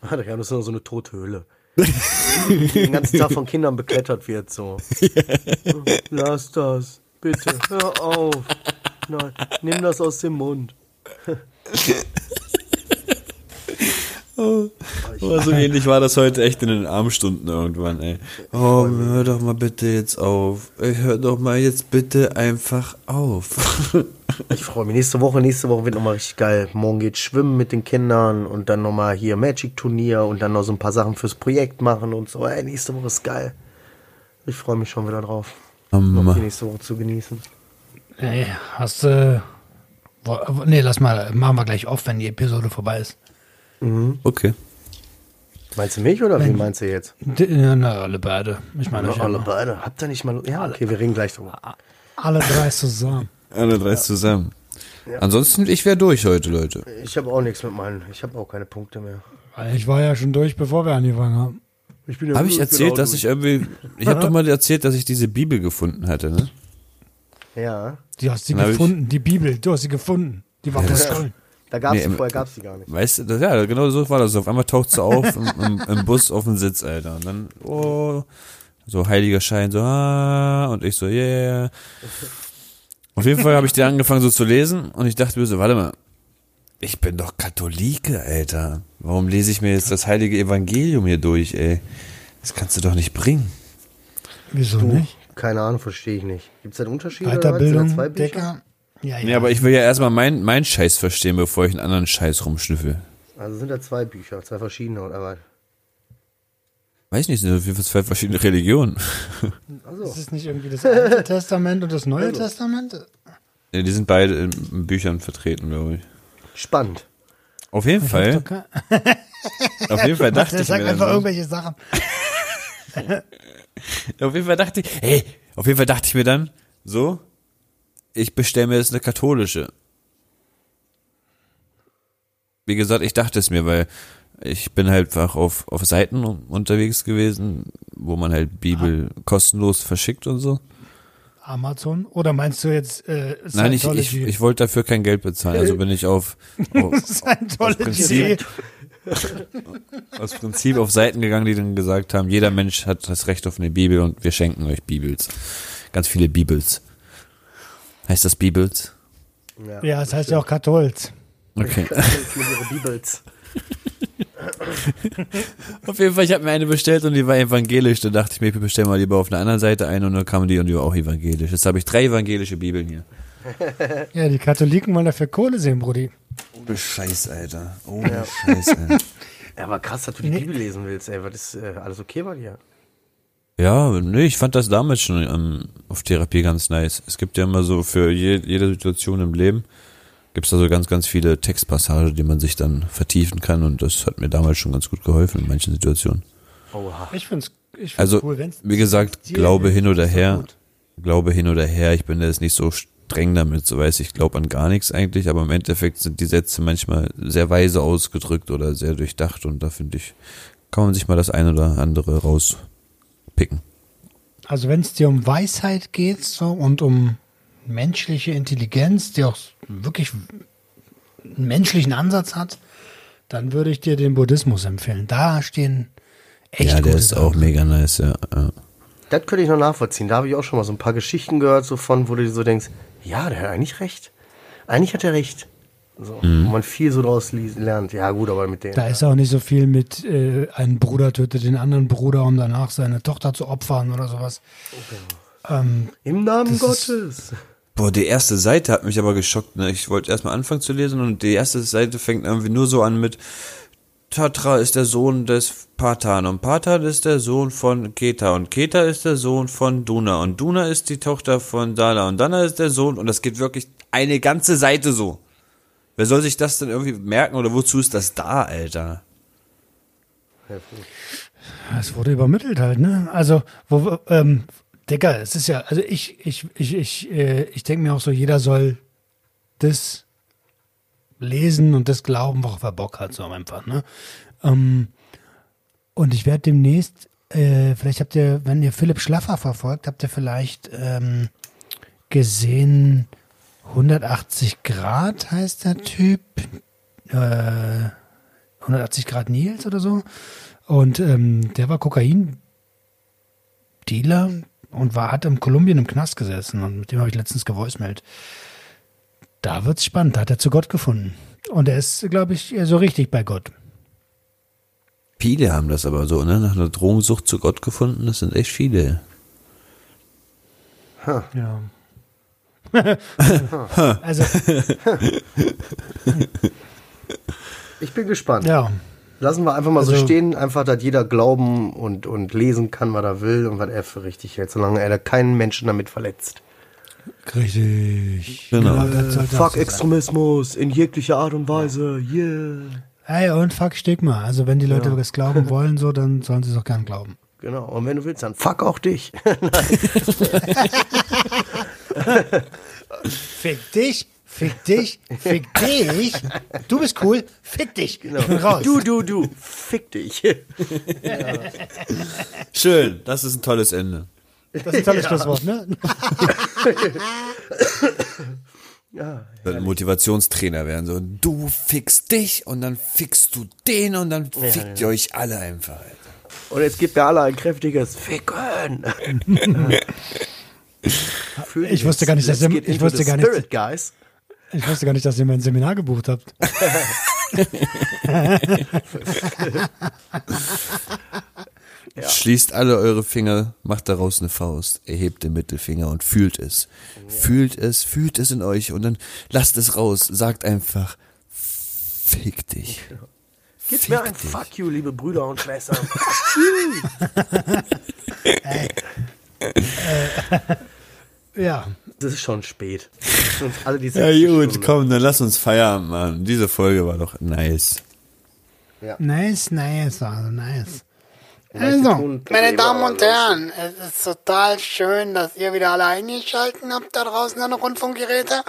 Ah, da ist nur so eine Tothöhle. Den ganzen Tag von Kindern beklettert wird, so. <laughs> Lass das. Bitte. Hör auf. Nein. Nimm das aus dem Mund. <laughs> Oh, so ähnlich war das heute echt in den Abendstunden irgendwann, ey. Oh, hör doch mal bitte jetzt auf. Hör doch mal jetzt bitte einfach auf. <laughs> Ich freue mich. Nächste Woche, nächste Woche wird nochmal richtig geil. Morgen geht schwimmen mit den Kindern und dann nochmal hier Magic-Turnier und dann noch so ein paar Sachen fürs Projekt machen und so. Ey, nächste Woche ist geil. Ich freue mich schon wieder drauf. Noch die nächste Woche zu genießen. Ey, hast du. wo- nee, lass mal, machen wir gleich auf, wenn die Episode vorbei ist. Okay. Meinst du mich oder wen meinst du jetzt? Na, alle beide. Ich meine, alle alle, beide. Habt ihr nicht mal. Ja, okay, wir reden gleich drüber. alle drei zusammen. Alle drei zusammen. Ansonsten, ich wäre durch heute, Leute. Ich habe auch nichts mit meinen. Ich habe auch keine Punkte mehr. Weil Ich war ja schon durch, bevor wir angefangen haben. Ich bin ja Habe ich erzählt, dass durch. ich irgendwie. <laughs> Ich habe doch mal erzählt, dass ich diese Bibel gefunden hatte, ne? Ja. Du hast sie Dann hab ich- gefunden, die Bibel, du hast sie gefunden. Die war aus Köln. Da gab's Nee, sie, im- vorher gab's sie gar nicht. Weißt du, das, ja, genau so war das. Auf einmal taucht sie auf im, im, im Bus auf dem Sitz, Alter. Und dann, oh, so heiliger Schein, so, ah, und ich so, yeah. Auf jeden Fall habe ich die angefangen so zu lesen und ich dachte mir so, warte mal, ich bin doch Katholike, Alter. Warum lese ich mir jetzt das heilige Evangelium hier durch, ey? Das kannst du doch nicht bringen. Wieso Du, nicht? keine Ahnung, verstehe ich nicht. Gibt's da einen Unterschied? oder was? Sind da Weiterbildung, zwei Bücher? Decker. Ja, ja. Nee, aber ich will ja erstmal mein, mein Scheiß verstehen, bevor ich einen anderen Scheiß rumschnüffel. Also sind da zwei Bücher, zwei verschiedene oder was? Weiß nicht, sind auf jeden Fall zwei verschiedene Religionen. Also, Ist es nicht irgendwie das Alte Testament und das Neue Also. Testament? Ja, die sind beide in Büchern vertreten, glaube ich. Spannend. Auf jeden Fall, <laughs> auf jeden Fall dachte <laughs> Der ich sagt mir einfach dann, so- irgendwelche Sachen. <laughs> auf jeden Fall dachte ich, hey, auf jeden Fall dachte ich mir dann, so, ich bestelle mir jetzt eine katholische. Wie gesagt, ich dachte es mir, weil ich bin halt einfach auf, auf Seiten unterwegs gewesen, wo man halt Bibel kostenlos verschickt und so. Amazon? Oder meinst du jetzt äh, Nein, ich, ich, ich wollte dafür kein Geld bezahlen, also bin ich auf, <laughs> auf, Scientology. Prinzip. <laughs> aus Prinzip auf Seiten gegangen, die dann gesagt haben, jeder Mensch hat das Recht auf eine Bibel und wir schenken euch Bibels. Ganz viele Bibels. Heißt das Bibels? Ja, das heißt ja auch Katholz. Okay. Bibels. <laughs> auf jeden Fall, ich habe mir eine bestellt und die war evangelisch. Da dachte ich mir, ich bestelle mal lieber auf einer anderen Seite eine und dann kam die und die war auch evangelisch. Jetzt habe ich drei evangelische Bibeln hier. <laughs> Ja, die Katholiken wollen dafür Kohle sehen, Brudi. Ohne Scheiß, Alter. Ohne Scheiß, Alter. <laughs> Ja, aber krass, dass du die Bibel lesen willst, ey. Was ist äh, alles okay bei dir? Ja, nee, ich fand das damals schon ähm, auf Therapie ganz nice. Es gibt ja immer so für je, jede Situation im Leben gibt's da so ganz, ganz viele Textpassagen, die man sich dann vertiefen kann und das hat mir damals schon ganz gut geholfen in manchen Situationen. Oha. Ich find's, ich find's Also, cool, wenn's wie gesagt, Glaube hin oder her. Glaube hin oder her, ich bin da jetzt nicht so streng damit, so weiß ich, glaube an gar nichts eigentlich, aber im Endeffekt sind die Sätze manchmal sehr weise ausgedrückt oder sehr durchdacht und da finde ich, kann man sich mal das eine oder andere rauspicken. Also wenn es dir um Weisheit geht so, und um menschliche Intelligenz, die auch wirklich einen menschlichen Ansatz hat, dann würde ich dir den Buddhismus empfehlen. Da stehen echt ja, der gute ist Sachen auch mega nice, ja. ja. Das könnte ich noch nachvollziehen. Da habe ich auch schon mal so ein paar Geschichten gehört, so von, wo du dir so denkst, ja, der hat eigentlich recht. Eigentlich hat er recht. So, Mhm. Wo man viel so draus lernt. Ja, gut, aber mit denen. Da ist auch nicht so viel mit, äh, ein Bruder tötet den anderen Bruder, um danach seine Tochter zu opfern oder sowas. Ähm, Im Namen Das ist- Gottes. Boah, die erste Seite hat mich aber geschockt. Ne? Ich wollte erstmal anfangen zu lesen und die erste Seite fängt irgendwie nur so an mit Tatra ist der Sohn des Patan und Patan ist der Sohn von Keta und Keta ist der Sohn von Duna und Duna ist die Tochter von Dala und Dana ist der Sohn und das geht wirklich eine ganze Seite so. Wer soll sich das denn irgendwie merken oder wozu ist das da, Alter? Es wurde übermittelt halt, ne? Also, wo, ähm, Digga, es ist ja, also ich, ich, ich, ich, äh, ich denke mir auch so, jeder soll das lesen und das glauben, worauf er Bock hat, so einfach, ne? Ähm, und ich werde demnächst, äh, vielleicht habt ihr, wenn ihr Philipp Schlaffer verfolgt, habt ihr vielleicht ähm, gesehen, 180 Grad heißt der Typ, äh, 180 Grad Nils oder so. Und ähm, der war Kokain-Dealer und war, hat in Kolumbien im Knast gesessen. Und mit dem habe ich letztens gevoicemailt. Da wird's spannend. Da hat er zu Gott gefunden. Und er ist, glaube ich, so richtig bei Gott. Viele haben das aber so, ne? Nach einer Drogensucht zu Gott gefunden, das sind echt viele. Ja. <laughs> also, Ich bin gespannt. ja. Lassen wir einfach mal so Also- stehen, einfach, dass jeder glauben und, und lesen kann, was er will und was er für richtig hält, solange er da keinen Menschen damit verletzt. Richtig. Genau. das sollte auch Fuck so sein. Extremismus in jeglicher Art und Weise, yeah. Hey, und fuck Stigma. Also, wenn die Leute das glauben <laughs> wollen, so, dann sollen sie es auch gern glauben. Genau, und wenn du willst, dann fuck auch dich. <laughs> Fick dich, fick dich, fick dich. Du bist cool, fick dich. Raus. Du, du, du, fick dich. Schön, das ist ein tolles Ende. Das ist ein tolles Schlusswort, ne? Ja, Wird ein Motivationstrainer werden. So, du fixst dich und dann fixst du den und dann fickt ihr euch alle einfach. Alter. Und jetzt gibt mir alle ein kräftiges Ficken. <laughs> Ich wusste gar nicht, dass get ich wusste gar nicht- Spirit, guys. Ich wusste gar nicht, dass ihr mein Seminar gebucht habt. <laughs> Schließt alle eure Finger, macht daraus eine Faust, erhebt den Mittelfinger und fühlt es. Fühlt es, fühlt es in euch und dann lasst es raus. Sagt einfach, fick dich. Gib mir ein dich. Fuck you, liebe Brüder und Schwestern. <laughs> <laughs> Ja, Es ist schon spät. Alle die Ja gut, Stunde. komm, dann lass uns Feierabend machen. Diese Folge war doch nice. Nice, nice, also nice. Also, meine Damen und Herren, es ist total schön, dass ihr wieder alle eingeschalten habt da draußen an den Rundfunkgeräte.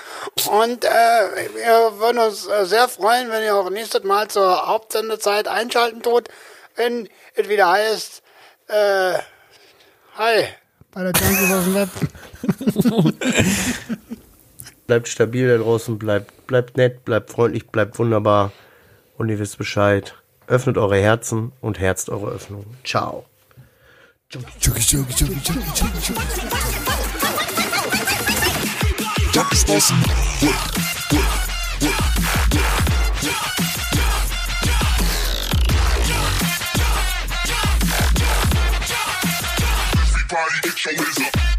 Und äh, wir würden uns äh, sehr freuen, wenn ihr auch nächstes Mal zur Hauptsendezeit einschalten tut, wenn es wieder heißt, äh, hi, bei der Junkies aus dem Web. Bleibt stabil da draußen, bleibt, bleibt nett, bleibt freundlich, bleibt wunderbar. Und ihr wisst Bescheid. Öffnet eure Herzen und herzt eure Öffnung. Ciao. Junkies aus dem Web. Everybody get your up.